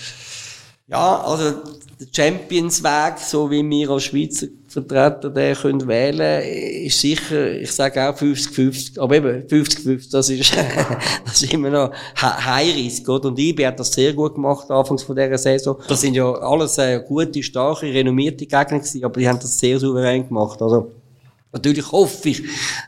Ja, also der Champions-Weg, so wie wir als Schweizer Vertreter den können wählen ist sicher, ich sage auch 50-50, aber eben 50-50, das ist, <laughs> das ist immer noch High-Risk, oder? Und IB hat das sehr gut gemacht, anfangs von dieser Saison. Das sind ja alles äh, gute, starke, renommierte Gegner gewesen, aber die haben das sehr souverän gemacht, also. Natürlich hoffe ich,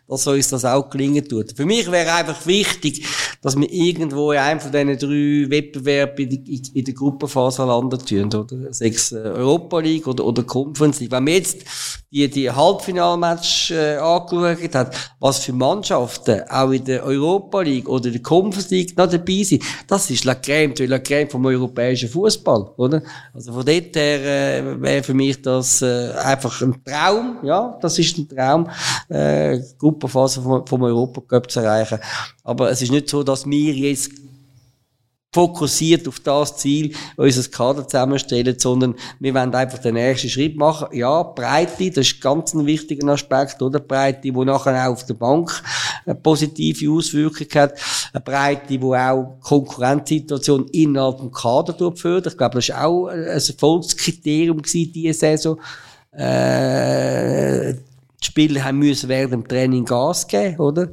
dass uns das auch gelingen tut. Für mich wäre einfach wichtig, dass wir irgendwo in einem von diesen drei Wettbewerben in, der Gruppenphase landen tun, oder? Sechs äh, Europa League oder, oder Conference League. Wenn man jetzt die, die Halbfinalmatch äh, angeschaut hat, was für Mannschaften auch in der Europa League oder der Conference League noch dabei sind, das ist la Crème, la Crème vom europäischen Fußball, oder? Also von dort her äh, wäre für mich das einfach ein Traum, ja, das ist ein Traum Traum, äh, Gruppenphase vom, vom Europacup zu erreichen. Aber es ist nicht so, dass wir jetzt fokussiert auf das Ziel unser Kader zusammenstellen, sondern wir wollen einfach den nächsten Schritt machen. Ja, Breite, das ist ganz ein wichtiger Aspekt, oder? Breite, die nachher auch auf der Bank eine positive Auswirkung hat. Eine Breite, die auch Konkurrenzsituation innerhalb des Kader fördert. Ich glaube, das war auch ein Erfolgskriterium diese Saison. Äh, die Spieler haben müssen während dem Training Gas geben, oder?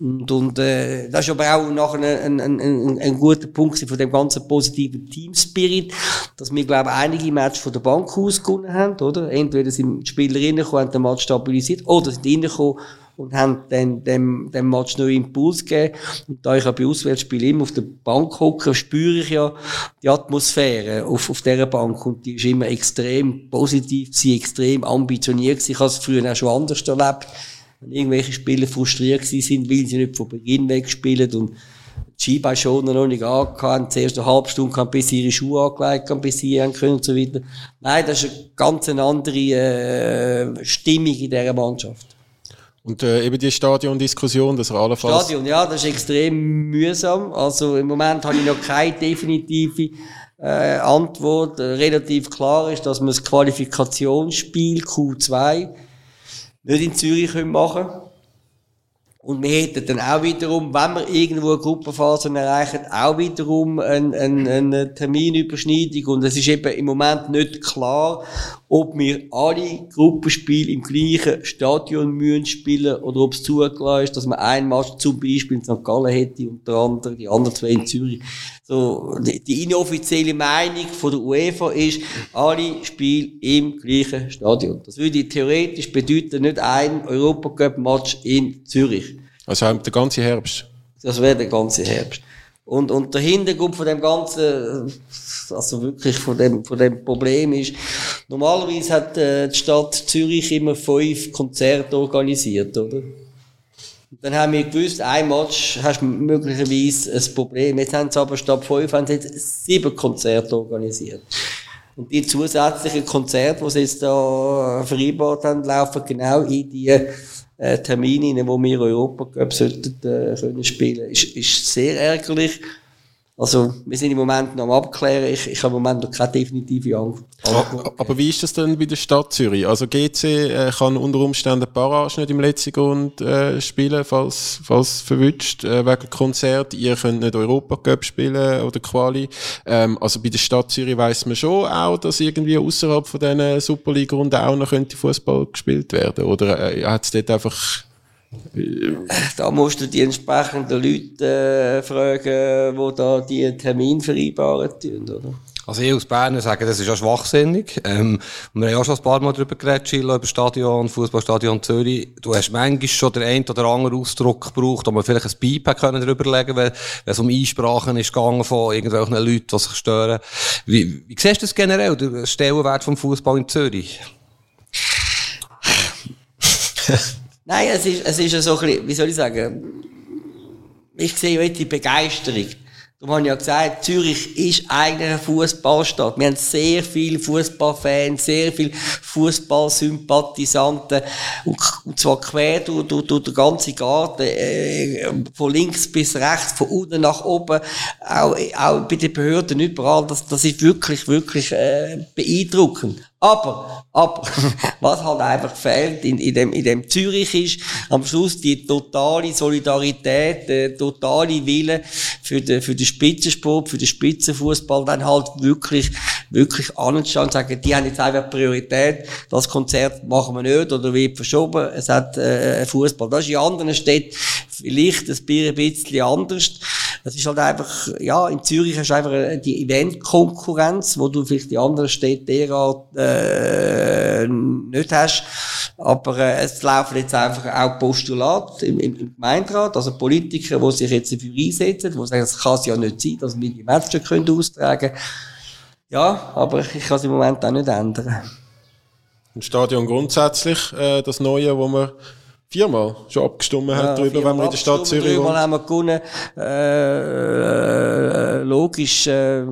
Und, und äh, das ist aber auch nachher ein, ein, ein, ein guter Punkt von dem ganzen positiven Team-Spirit, dass wir, glaube ich, einige Matches von der Bank aus haben, oder? Entweder sind die Spieler reingekommen, haben den Match stabilisiert, oder sind reingekommen und haben dann dem, dem Match neuen Impuls gegeben. Und da ich auch bei Auswärtsspielen immer auf der Bank hocke, spüre ich ja die Atmosphäre auf, auf dieser Bank und die ist immer extrem positiv, sie extrem ambitioniert. Ich habe es früher auch schon anders erlebt, wenn irgendwelche Spieler frustriert sind, weil sie nicht von Beginn weg spielen und die Skibeine schon noch nicht angehabt, zuerst eine halbe Stunde haben, bis ihre Schuhe angelegt haben, bis sie können und so weiter. Nein, das ist eine ganz andere äh, Stimmung in dieser Mannschaft. Und äh, eben die Stadiondiskussion, das allenfalls... Stadion, ja, das ist extrem mühsam. Also im Moment habe ich noch keine definitive äh, Antwort. Äh, relativ klar ist, dass wir das Qualifikationsspiel Q2 nicht in Zürich machen können. Und wir hätten dann auch wiederum, wenn wir irgendwo eine Gruppenphase erreichen, auch wiederum eine, eine, eine Terminüberschneidung. Und es ist eben im Moment nicht klar, ob wir alle Gruppenspiele im gleichen Stadion müssen spielen oder ob es zugelassen ist, dass man ein Match zum Beispiel in St. Gallen hätte und der andere, die anderen zwei in Zürich. So, die, inoffizielle Meinung von der UEFA ist, alle Spiele im gleichen Stadion. Das würde theoretisch bedeuten, nicht ein Europacup-Match in Zürich. Also der ganze Herbst? Das wäre der ganze Herbst. Und, und der Hintergrund von dem Ganzen, also wirklich von dem, von dem Problem ist, normalerweise hat äh, die Stadt Zürich immer fünf Konzerte organisiert, oder? Dann haben wir gewusst, ein Match hast du möglicherweise ein Problem. Jetzt haben sie aber statt fünf haben sie jetzt sieben Konzerte organisiert. Und die zusätzlichen Konzerte, die sie jetzt da vereinbart haben, laufen genau in die äh, Termine, wo wir Europa Cup sollten, äh, können. Ist, ist sehr ärgerlich. Also, wir sind im Moment noch am Abklären. Ich, ich habe im Moment noch keine definitive Antwort. Aber wie ist das denn bei der Stadt Zürich? Also, GC äh, kann unter Umständen Barrage nicht im letzten Grund äh, spielen, falls, falls verwünscht, äh, wegen Konzert. Ihr könnt nicht Europa Cup spielen oder Quali. Ähm, also, bei der Stadt Zürich weiss man schon auch, dass irgendwie außerhalb von diesen Superliga-Runden auch noch könnte Fußball gespielt werden. Oder äh, hat es dort einfach da musst du die entsprechenden Leute äh, fragen, die da die Termin vereinbaren tun, oder? Also ich als Berner sage, das ist ja schwachsinnig. Ähm, wir haben ja schon ein paar Mal darüber geredet, Schiller, über Stadion, Fußballstadion Zürich. Du hast manchmal schon den einen oder anderen Ausdruck gebraucht, wo man vielleicht ein Pipe können darüber legen wenn, wenn es um Einsprachen ist gegangen von irgendwelchen Leuten, die sich stören. Wie, wie siehst du das generell, der Stellenwert vom Fußball in Zürich? <laughs> Nein, es ist, es ist so ein bisschen, wie soll ich sagen, ich sehe heute die Begeisterung. Darum habe ich ja gesagt, Zürich ist eigentlich eine Fußballstadt. Wir haben sehr viele Fußballfans, sehr viele Fußballsympathisanten. Und, und zwar quer durch, durch, durch den ganzen Garten, äh, von links bis rechts, von unten nach oben, auch, auch bei den Behörden überall. Das, das ist wirklich, wirklich äh, beeindruckend. Aber, aber, <laughs> was halt einfach fehlt in, in, dem, in dem Zürich ist, am Schluss die totale Solidarität, der totale Wille für den, für den Spitzensport, für den Spitzenfußball, dann halt wirklich, wirklich anzuschauen und sagen, die haben jetzt einfach Priorität, das Konzert machen wir nicht oder wird verschoben, es hat, äh, Fußball. Das ist in anderen Städten vielleicht ein bisschen anders. Es ist halt einfach, ja, in Zürich hast du einfach die Event-Konkurrenz, wo du vielleicht die anderen Städte derart, äh, nicht hast. Aber äh, es laufen jetzt einfach auch Postulate im, im, Gemeinderat, also Politiker, die sich jetzt dafür einsetzen, die sagen, es kann ja nicht sein, dass wir die Matches können austragen können. Ja, aber ich kann es im Moment auch nicht ändern. Im Stadion grundsätzlich, äh, das Neue, wo wir viermal schon abgestimmt ja, haben darüber, wenn wir in der Stadt Zürich Viermal haben wir gewonnen. Äh, äh, logisch, äh,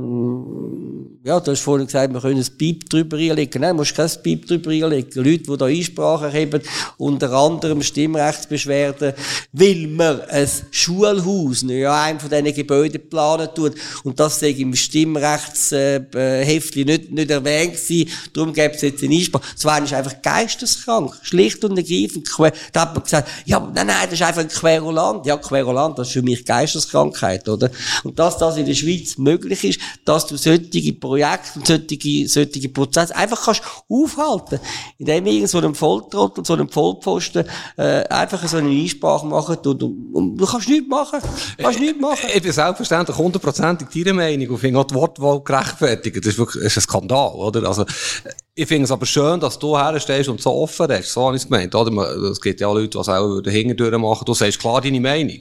ja, du hast vorhin gesagt, wir können ein Piep drüber reinlegen. Nein, du musst kein Piep drüber reinlegen. Leute, die da Einsprache haben, unter anderem Stimmrechtsbeschwerden, weil man ein Schulhaus, ja, einem von diesen Gebäuden planen tut. Und das sei im Stimmrechtsheft nicht, nicht erwähnt gewesen. Darum gibt es jetzt eine Einsprache. Das war einfach geisteskrank. Schlicht und ergreifend. Da hat man gesagt, ja, nein, nein, das ist einfach ein Querulant. Ja, Querulant, das ist für mich Geisteskrankheit, oder? Und dass das in der Schweiz möglich ist, dass du solche Projekte und solche, solche Prozesse einfach kannst aufhalten. Indem irgend so einem Volltrottel, so einem Vollpfosten, äh, einfach so eine Einsprache machen und, und, und du kannst nichts machen. Du kannst nichts machen. Ich bin selbstverständlich hundertprozentig deiner Meinung und finde auch die Wortwahl gerechtfertigt. Das ist wirklich, das ist ein Skandal, oder? Also, ich finde es aber schön, dass du herstehst und so offen bist. So habe ich es gemeint, oder? Es gibt ja auch Leute, die es auch dahinter machen. Du sagst klar deine Meinung.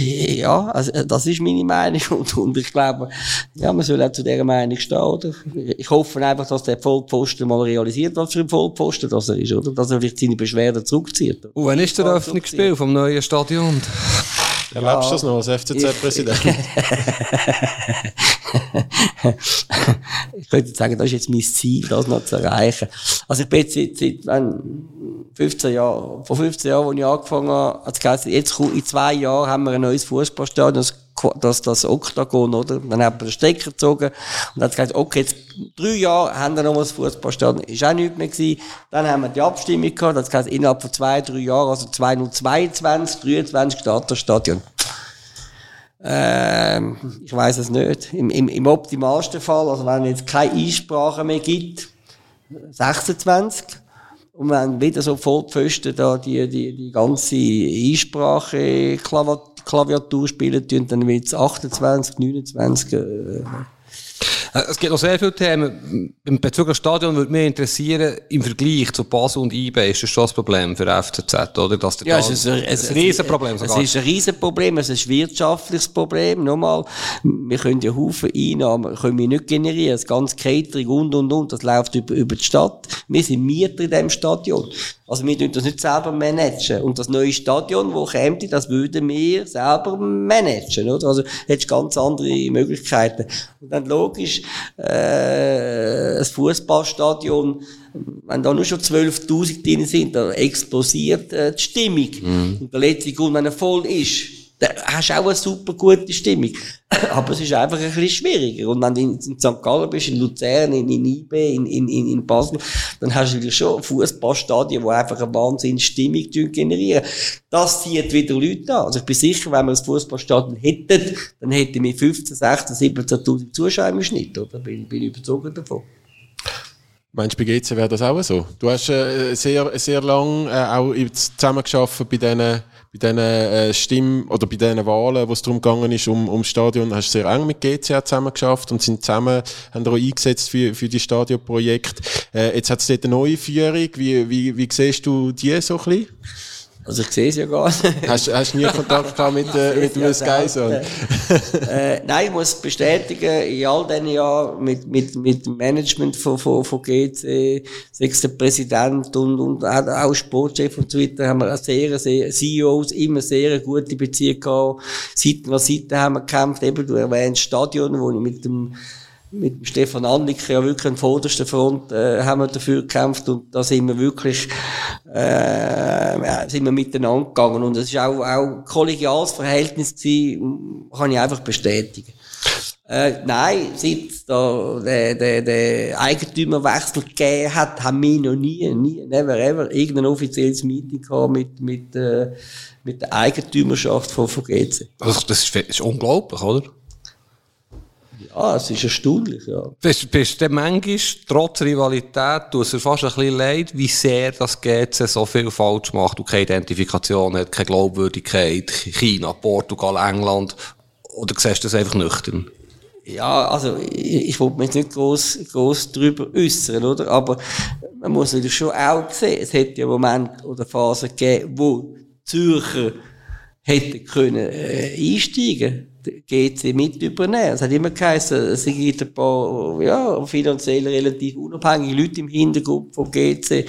Ja, also, das ist meine Meinung <laughs> und, und ich glaube, ja, man soll auch zu dieser Meinung stehen, oder? Ich hoffe einfach, dass der Vollpfosten mal realisiert, was für ein Vollpfosten das er ist, oder? Dass er vielleicht seine Beschwerden zurückzieht. Und wann ist der Eröffnungsspiel vom neuen Stadion? Erlebst du das noch als FCZ-Präsident? ich könnte sagen, das ist jetzt mein Ziel, das noch zu erreichen. Also ich bin jetzt seit, seit 15 Jahren, vor 15 Jahren, als ich angefangen habe, hat es geheißen, jetzt in zwei Jahren haben wir ein neues Fußballstadion, das, das, das Oktagon, oder? Dann haben wir den Stecker gezogen und dann hat gesagt, okay, jetzt drei Jahre haben wir noch mal das Fußballstadion, ist auch nichts mehr gewesen. Dann haben wir die Abstimmung gehabt, das heißt, innerhalb von zwei, drei Jahren, also 2022, 2023 startet das Stadion. Ähm, ich weiß es nicht. Im, im, Im optimalsten Fall, also wenn es jetzt keine Einsprache mehr gibt, 26. Und wenn wieder so da die, die, die ganze Einsprache Klaviatur spielen, dann wird es 28, 29. Äh, es gibt noch sehr viele Themen. Im Bezug auf Stadion würde mich interessieren, im Vergleich zu Basel und IB ist das schon das Problem für FCZ, oder? Dass ja, es ist ein, ein, ein Riesenproblem sogar. Es ist ein Riesenproblem, es ist ein wirtschaftliches Problem. Nochmal, wir können ja Haufen Einnahmen können wir nicht generieren. Das ganze Catering und, und, und, das läuft über, über die Stadt. Wir sind Mieter in diesem Stadion. Also wir tun das nicht selber managen. Und das neue Stadion, wo käme, das würden wir selber managen, oder? Also hättest ganz andere Möglichkeiten. Und dann logisch, äh, ein Fußballstadion, wenn da nur schon 12.000 drin sind, dann explosiert äh, die Stimmung. Mhm. Und der letzte Grund, wenn er voll ist, da hast du auch eine super gute Stimmung. <laughs> Aber es ist einfach ein bisschen schwieriger. Und wenn du in, in St. Gallen bist, in Luzern, in, in IB, in, in, in Basel, dann hast du schon Fußballstadien, die einfach eine wahnsinnige Stimmung generieren. Das zieht wieder Leute an. Also ich bin sicher, wenn wir ein Fußballstadion hätten, dann hätten wir 15, 16, 17.000 Zuschauer im Schnitt, oder? Bin, bin überzeugt davon. Meinst du, bei GC wäre das auch so? Du hast äh, sehr, sehr lang äh, auch zusammengearbeitet bei diesen bei diesen äh, Stimmen oder bei diesen Wahlen, wo es darum gegangen ist, um, um Stadion, hast du sehr eng mit GCA zusammen geschafft und sind zusammen, haben auch eingesetzt für, für die Stadionprojekte. Äh, jetzt hat es dort eine neue Führung. Wie, wie, wie siehst du die so ein bisschen? Also ich sehe es ja gar nicht. Hast, hast du nie Kontakt gehabt mit, <laughs> äh, mit dem Skyson? äh, nein, ich muss bestätigen, in all diesen Jahren mit, mit, mit dem Management von, von, von GC, sechs der Präsident und, und auch Sportchef und so weiter, haben wir sehr, sehr, CEOs immer sehr gute Beziehungen gehabt. Seiten an Seiten haben wir gekämpft, eben du erwähnst Stadion, wo ich mit dem mit Stefan Anliker ja wirklich an vorderster Front äh, haben wir dafür gekämpft und da sind wir wirklich äh, ja, sind wir miteinander gegangen und es ist auch auch kollegiales Verhältnis gewesen, kann ich einfach bestätigen. Äh, nein, seit da der, der, der Eigentümerwechsel gegeben hat, haben wir noch nie, nie, never ever, irgendein offizielles Meeting gehabt mit, mit, äh, mit der Eigentümerschaft von, von GC. Also das ist, ist unglaublich, oder? Ja, es ist erstaunlich, ja. Bist, bist du manchmal, trotz Rivalität, du es fast ein bisschen leid, wie sehr das GC so viel falsch macht und keine Identifikation hat, keine Glaubwürdigkeit, China, Portugal, England, oder siehst du das einfach nüchtern? Ja, also ich, ich wollte mich jetzt nicht groß groß darüber äußern, oder? Aber man muss natürlich schon auch sehen, es hätte ja Momente oder Phasen gegeben, wo Zürcher hätten können äh, einsteigen GC mit übernehmen. Es hat immer geheißen, es gibt ein paar ja, finanziell relativ unabhängige Leute im Hintergrund vom GC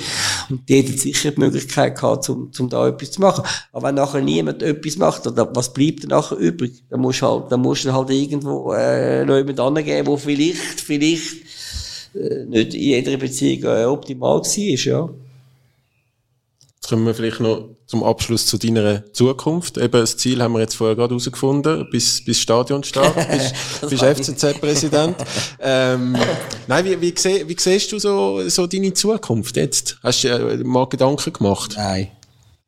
und die hätten sicher die Möglichkeit gehabt, um, um da etwas zu machen. Aber wenn nachher niemand etwas macht, dann, was bleibt dann nachher übrig? Dann musst du halt, dann musst du halt irgendwo äh, noch jemand angeben, wo vielleicht, vielleicht äh, nicht in jeder Beziehung äh, optimal war, ja. Kommen wir vielleicht noch zum Abschluss zu deiner Zukunft. Eben, das Ziel haben wir jetzt vorher gerade herausgefunden, bis, bis Stadionstart, <laughs> bis, bis FCZ-Präsident. ähm, nein, wie, wie, seh, wie siehst du so, so deine Zukunft jetzt? Hast du dir mal Gedanken gemacht? Nein.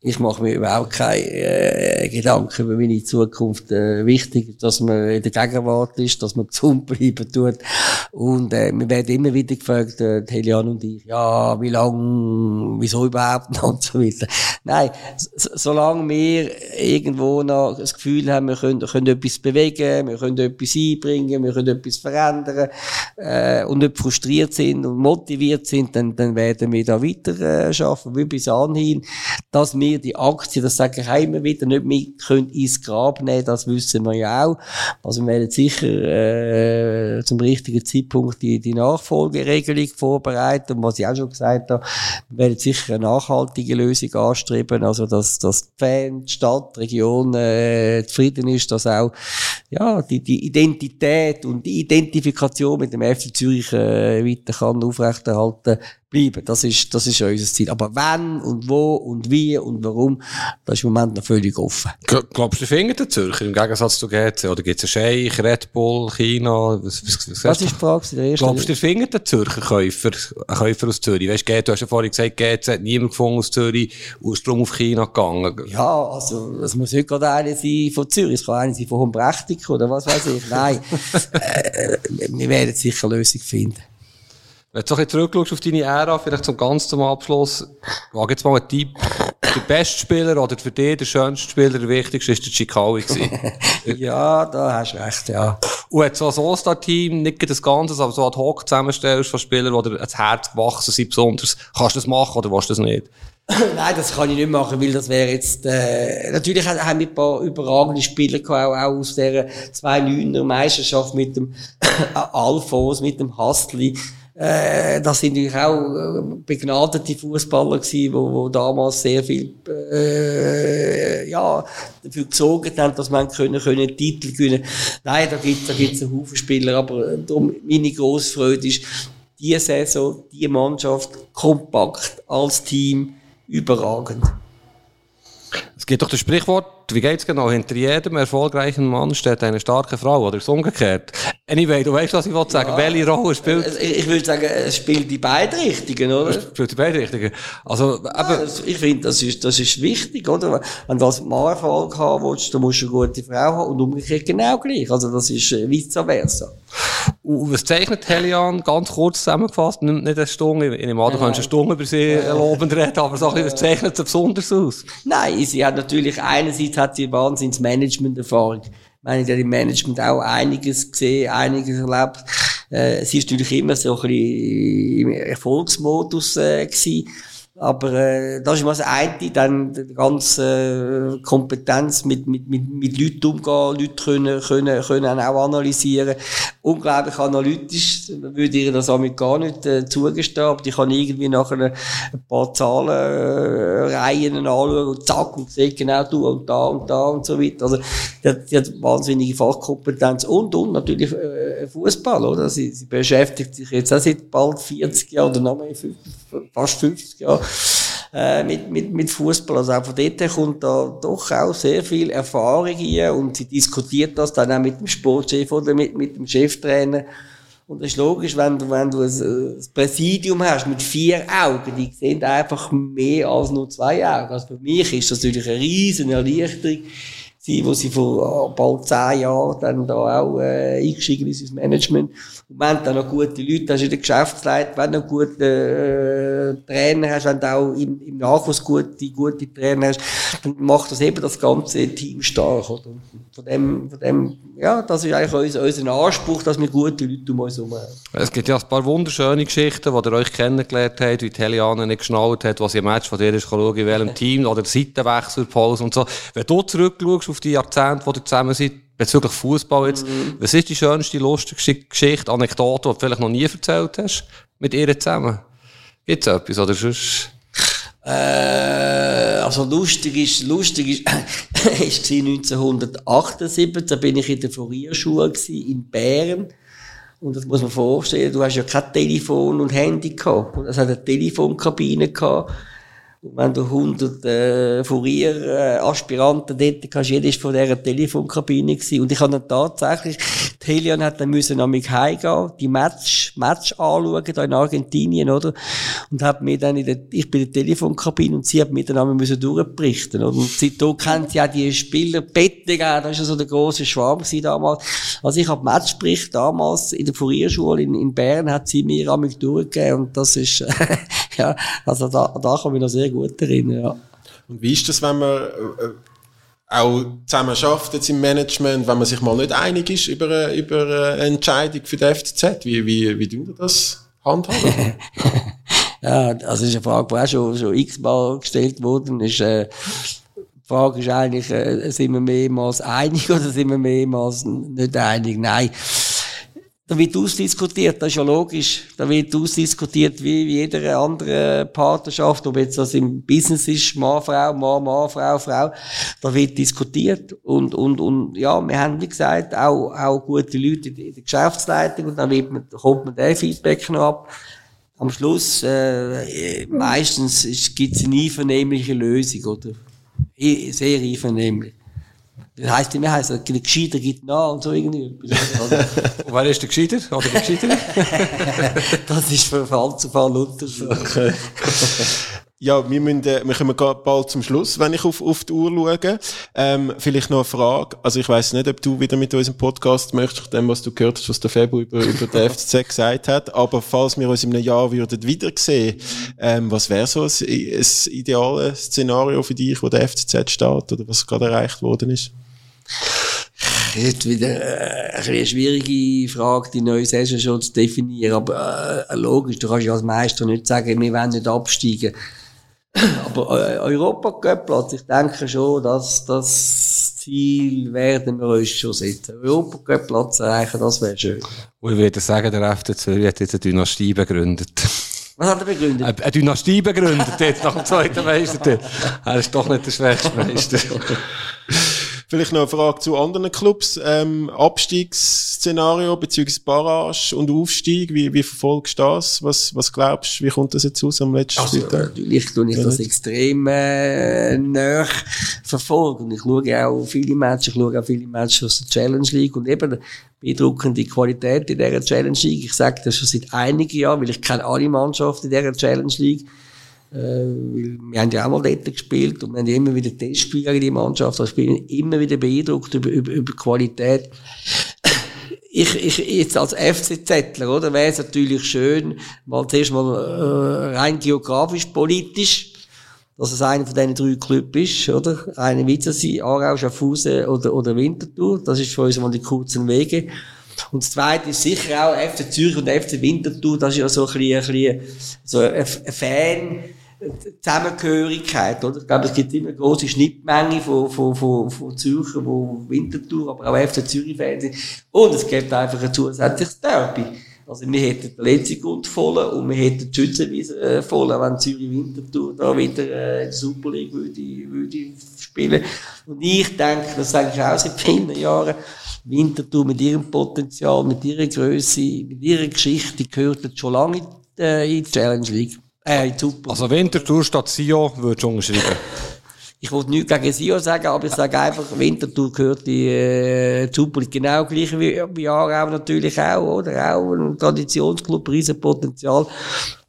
Ich mache mir überhaupt keine äh, Gedanken über meine Zukunft. Äh, wichtig, dass man in der Gegenwart ist, dass man <laughs> gesund bleiben tut. Und äh, wir werden immer wieder gefragt, äh, Helian und ich, ja, wie lang, wieso überhaupt und so weiter. Nein, so, solange wir irgendwo noch das Gefühl haben, wir können, können etwas bewegen, wir können etwas einbringen, wir können etwas verändern äh, und nicht frustriert sind und motiviert sind, dann, dann werden wir da weiter äh, schaffen, wie bis anhin, dass wir die Aktie, das sage ich immer wieder, nicht mit können ins Grab nehmen, das wissen wir ja auch. Also wir werden sicher äh, zum richtigen Zeitpunkt die, die Nachfolgeregelung vorbereiten und was ich auch schon gesagt habe, wir werden sicher eine nachhaltige Lösung anstreben, also dass, dass die Fans, die Stadt, die Region äh, zufrieden ist, dass auch ja, die, die Identität und die Identifikation mit dem FC Zürich äh, weiter kann aufrechterhalten bleiben. Das ist, das ist ja unser Ziel. Aber wann und wo und wie und warum, das ist im Moment noch völlig offen. Glaubst du, finden den Zürcher im Gegensatz zu GC? Oder gibt es einen Scheich, Red Bull, China? Was, was, was, was ist die Frage? Der Glaubst du, finden den Zürcher Käufer, Käufer aus Zürich? Weißt du, du hast ja vorhin gesagt, GC hat niemand gefunden aus Zürich, Ursprung auf China gegangen. Ja, also, das muss nicht gerade einer sein von Zürich, es kann einer sein von Humbrechtik oder was weiß ich. Nein, <laughs> äh, wir werden sicher eine Lösung finden. Wenn du so ein bisschen zurückschaust auf deine Ära, vielleicht zum ganz zum Abschluss, wage jetzt mal einen Tipp. Der beste Spieler oder für dich der schönste Spieler, der wichtigste, ist der Chikawi <laughs> ja, da hast du recht, ja. Und hat so ein All-Star-Team, nicht das Ganze, aber so ad hoc zusammenstellst von Spielern, die dir ans Herz gewachsen sind besonders, kannst du das machen oder willst du das nicht? <clears throat> Nein, das kann ich nicht machen, weil das wäre jetzt, äh, natürlich haben wir ein paar überragende Spieler gehabt, auch, auch aus der 2-9er Meisterschaft mit dem <clears throat> Alphons, mit dem Hastli. Äh, das sind natürlich auch äh, begnadete Fußballer gewesen, wo, damals sehr viel äh, ja dafür gesorgt haben, dass man können, können Titel gewinnen. Nein, da gibt da gibt's einen Haufen Spieler, aber äh, darum meine grosse Freude ist die Saison, die Mannschaft kompakt als Team überragend. Es gibt doch das Sprichwort, wie geht's genau? Hinter jedem erfolgreichen Mann steht eine starke Frau, oder ist es umgekehrt? Anyway, du weißt, was ich wollte sagen. Ja. Welche Rolle spielt? Ich, ich würde sagen, es spielt die beiden Richtungen, oder? Es spielt die beiden Richtungen. Also, ja, ich finde, das ist, das ist wichtig, oder? Wenn du als Mann Erfolg haben willst, dann musst du eine gute Frau haben und umgekehrt genau gleich. Also, das ist äh, vice versa. Und was zeichnet Helian, ganz kurz zusammengefasst, nicht eine Stunde, in dem Alter kannst du eine Stunde über sie lobend reden, aber so ein bisschen, was zeichnet sie besonders aus? Nein, sie hat natürlich, einerseits hat sie Wahnsinns-Management-Erfahrung. Ich meine, die hat im Management auch einiges gesehen, einiges erlebt. Äh, sie ist natürlich immer so ein bisschen im Erfolgsmodus äh, gewesen. Aber äh, das ist mal das eine, dann die ganze äh, Kompetenz mit, mit, mit, mit Leuten umgehen, Leute können, können, können auch analysieren. Unglaublich analytisch, würde ich das damit gar nicht äh, zugestehen, aber ich kann irgendwie nachher ein paar Zahlenreihen äh, anschauen und zack, und sehe genau du und da und da und so weiter. Also, die hat, die hat wahnsinnige Fachkompetenz und, und natürlich äh, Fußball, oder? Sie, sie beschäftigt sich jetzt auch seit bald 40 Jahren oder noch mehr, fast 50 Jahren äh, mit, mit, mit Fußball. Also auch von dort her kommt da doch auch sehr viel Erfahrung hier und sie diskutiert das dann auch mit dem Sportchef oder mit, mit dem Cheftrainer. Und das ist logisch, wenn du, wenn du ein, ein Präsidium hast mit vier Augen, die sehen einfach mehr als nur zwei Augen. Also für mich ist das natürlich eine riesen Erleichterung, gewesen, wo sie vor äh, bald zehn Jahren dann da auch äh, eingestiegen ist ins Management. Und wenn du dann noch gute Leute hast in der Geschäftsleitung, wenn du noch gute äh, Trainer hast, wenn du auch im, im Nachwuchs gute, gute Trainer hast, dann macht das eben das ganze Team stark. Oder? Von dem, von dem, ja, das ist eigentlich unser, unser Anspruch, dass wir gute Leute um uns herum haben. Es gibt ja ein paar wunderschöne Geschichten, die ihr euch kennengelernt habt, wie die Heliane nicht geschnallt hat, was im Match von dir ist, schauen, in welchem Team, oder Seitenwechsel, Pause und so. Wenn du zurückschaust auf die Jahrzehnte, wo ihr zusammen seid, bezüglich Fußball jetzt, mhm. was ist die schönste, lustigste Geschichte, Anekdote, die du vielleicht noch nie erzählt hast, mit ihr zusammen? Gibt's etwas, oder sonst? Äh, also lustig ist, lustig ist, <coughs> ist 1978, da bin ich in der Fourierschule in Bern. Und das muss man vorstellen, du hast ja kein Telefon und Handy gehabt. Und es hat eine Telefonkabine gehabt. Wenn du 100 äh, Fourier-Aspiranten äh, dort hast, jeder ist von dieser Telefonkabine gewesen. Und ich habe dann tatsächlich, die Helion hat dann müssen an mich heimgehen, die Match, Match anschauen, da in Argentinien, oder? Und hat mir dann in der, ich bin in der Telefonkabine und sie hat mir dann einmal müssen durchberichten, oder? Und seitdem kennt sie auch die Spieler, Bettinger, das war ja so der grosse Schwarm damals. Also ich habe Matchbericht damals in der Fourierschule in, in Bern, hat sie mir mich durchgegeben und das ist, <laughs> ja, also da, da kann ich noch sehr gut erinnern, ja. Und wie ist das, wenn man äh, auch zusammen schafft jetzt im Management, wenn man sich mal nicht einig ist über, über eine Entscheidung für die FCZ? Wie, wie, wie tun das handhaben? <laughs> ja, also das ist eine Frage, die auch schon, schon x-mal gestellt worden ist. Äh, die Frage ist eigentlich, äh, sind wir mehrmals einig oder sind wir mehrmals nicht einig? Nein. Da wird ausdiskutiert, das ist ja logisch. Da wird ausdiskutiert wie, jeder andere Partnerschaft, ob jetzt das im Business ist, Mann, Frau, Mann, Mann, Frau, Frau. Da wird diskutiert. Und, und, und, ja, wir haben, wie gesagt, auch, auch gute Leute in der Geschäftsleitung und dann wird man, kommt man den Feedback noch ab. Am Schluss, äh, meistens gibt es eine einvernehmliche Lösung, oder? Sehr einvernehmlich. Das heisst, mir heisst, der Gescheiter gibt nach und so irgendwie. <laughs> Wer ist der Gescheiter? Oder der Gescheiter? <laughs> das ist von Fall zu Fall unterschiedlich. Ja, wir, müssen, äh, wir kommen bald zum Schluss, wenn ich auf, auf die Uhr schaue. Ähm, vielleicht noch eine Frage. Also ich weiß nicht, ob du wieder mit unserem Podcast möchtest, dem, was du gehört hast, was der Februar über, über den <laughs> FCZ gesagt hat. Aber falls wir uns in einem Jahr würden wiedersehen, ähm, was wäre so ein, ein ideales Szenario für dich, wo der FCZ steht oder was gerade erreicht worden ist? Jetzt wieder eine schwierige Frage, die neue Saison schon zu definieren. Aber äh, logisch, du kannst ja als Meister nicht sagen, wir wollen nicht absteigen. Aber äh, Europacup-Platz, ich denke schon, dass das Ziel werden wir uns schon setzen. Europacup-Platz erreichen, das wäre schön. Und ich würde sagen, der FC Zürich hat jetzt eine Dynastie begründet. Was hat er begründet? Eine Dynastie begründet, jetzt nach <laughs> dem zweiten Meister. Er ist doch nicht der schwächste Meister. <laughs> Vielleicht noch eine Frage zu anderen Clubs. Ähm, Abstiegsszenario bzw. Barrage und Aufstieg, wie, wie verfolgst du das? Was, was glaubst du, wie kommt das jetzt aus am letzten also, Spieltag? Natürlich tue ich das extrem äh, nah verfolgen. Ich schaue auch viele Matches, ich schaue auch viele Matches aus der Challenge League und eben beeindruckende Qualität in dieser Challenge League. Ich sage das schon seit einigen Jahren, weil ich kenne alle Mannschaften in dieser Challenge League. Wir haben ja auch mal dort gespielt und wir haben ja immer wieder Testspiele gegen die Mannschaft. Also ich bin immer wieder beeindruckt über, über, über Qualität. Ich, ich, jetzt als FCZler, oder, wäre es natürlich schön, mal zuerst mal äh, rein geografisch, politisch, dass es einer von diesen drei Clubs ist, oder? Eine Witzersee, Aarau, Schaffhausen oder, oder Winterthur. Das ist für uns mal die kurzen Wege. Und das zweite ist sicher auch FC Zürich und FC Winterthur. Das ist ja so ein bisschen, ein bisschen so ein Fan, Zusammengehörigkeit, oder? Ich glaube, es gibt immer eine grosse Schnittmenge von, von, von, von Zürcher, die Winterthur, aber auch FC Zürich-Fans sind. Und es gibt einfach ein zusätzliches Derby. Also, wir hätten den letzten Grund voll und wir hätten die Schützenwiese äh, voll, wenn Zürich Winterthur da wieder äh, in der Super League würde, würde spielen. Und ich denke, das sage ich auch seit vielen Jahren, Winterthur mit ihrem Potenzial, mit ihrer Größe, mit ihrer Geschichte, gehört jetzt schon lange in die Challenge League. Äh, super. Also Winterthur statt Sio würdest du unterschreiben? ich wollte nichts gegen Sion sagen, aber ich sage einfach, Winterthur gehört die äh, League genau gleich wie, wie Aarau natürlich auch, oder? Auch ein Traditionsclub, Riesenpotenzial.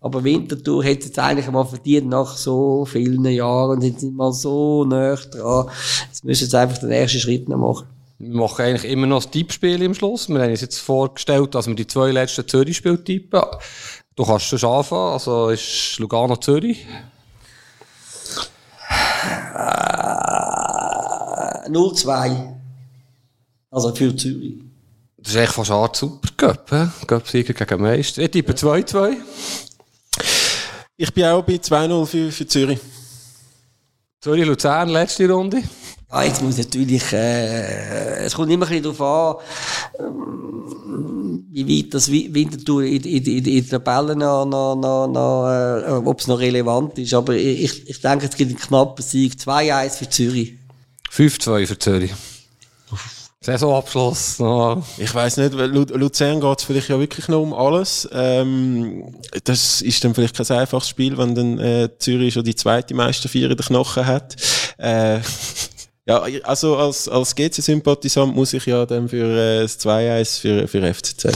Aber Winterthur es jetzt eigentlich mal verdient, nach so vielen Jahren, sind sie mal so nah dran. Jetzt müssen sie einfach den ersten Schritt noch machen. Wir machen eigentlich immer noch das Tippspiel im Schluss. Wir haben uns jetzt vorgestellt, dass wir die zwei letzten Zürich-Spiele tippen. Du kannst schon anfangen, also ist Lugano Zürich. Äh, 0-2. Also für Zürich. Das ist echt fast eine Art Supercup, hä? Cup-Sieger gegen Meister. Ich tippe 2-2. Ich bin auch bei 2-0 für, für Zürich. Zürich-Luzern, letzte Runde. Ah, jetzt muss natürlich, äh, es kommt immer ein bisschen darauf an, ähm, wie weit das Wi- Winterthur in, in, in, in der Tabelle noch, noch, noch, noch äh, ob es noch relevant ist. Aber ich, ich denke, es gibt einen knappen Sieg. 2-1 für Zürich. 5-2 für Zürich. Saisonabschluss. No. Ich weiß nicht, weil Lu Luzern geht es vielleicht ja wirklich noch um alles. Ähm, das ist dann vielleicht kein einfaches Spiel, wenn dann äh, Zürich schon die zweite Meisterfeier in den Knochen hat. Äh, ja, also als, als GC-Sympathisant muss ich ja dann für äh, das 2-1 für, für FCZ.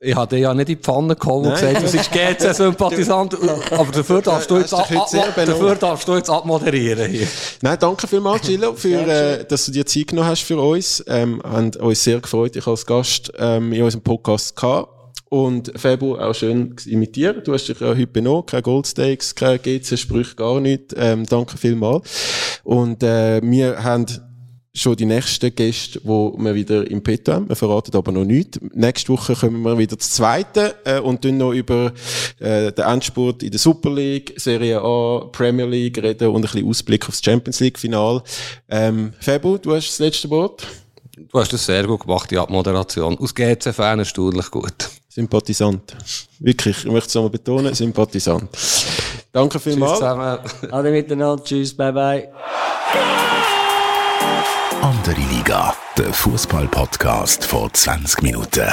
Ich habe dich ja nicht in die Pfanne gehauen und gesagt, <laughs> du bist GC-Sympathisant, aber dafür darfst du jetzt, Hast dich ab, dafür darfst du jetzt abmoderieren hier. Nein, danke vielmals, Gillo, für, äh, dass du dir Zeit genommen hast für uns. Ähm, haben uns sehr gefreut, dich als Gast ähm, in unserem Podcast gehabt. Und Fabio, auch schön imitieren. Du hast dich ja heute benommen, keine Goldsteaks, keine GC-Sprüche, gar nichts. Ähm, danke vielmals. Und äh, wir haben schon die nächsten Gäste, die wir wieder im Petto haben. Wir verraten aber noch nichts. Nächste Woche kommen wir wieder zur zweiten äh, und dann noch über äh, den Endspurt in der Super League, Serie A, Premier League reden und ein bisschen Ausblick aufs Champions League Final. Ähm, Fabio, du hast das letzte Wort. Du hast das sehr gut gemacht, die Abmoderation. Aus GC-Fan erstaunlich gut. Sympathisant. Wirklich, ich möchte es nochmal betonen, Sympathisant. Danke Tschüss vielmals. zusammen. <laughs> Alle miteinander. Tschüss. Bye bye. Andere Liga, der Fußball-Podcast vor 20 Minuten.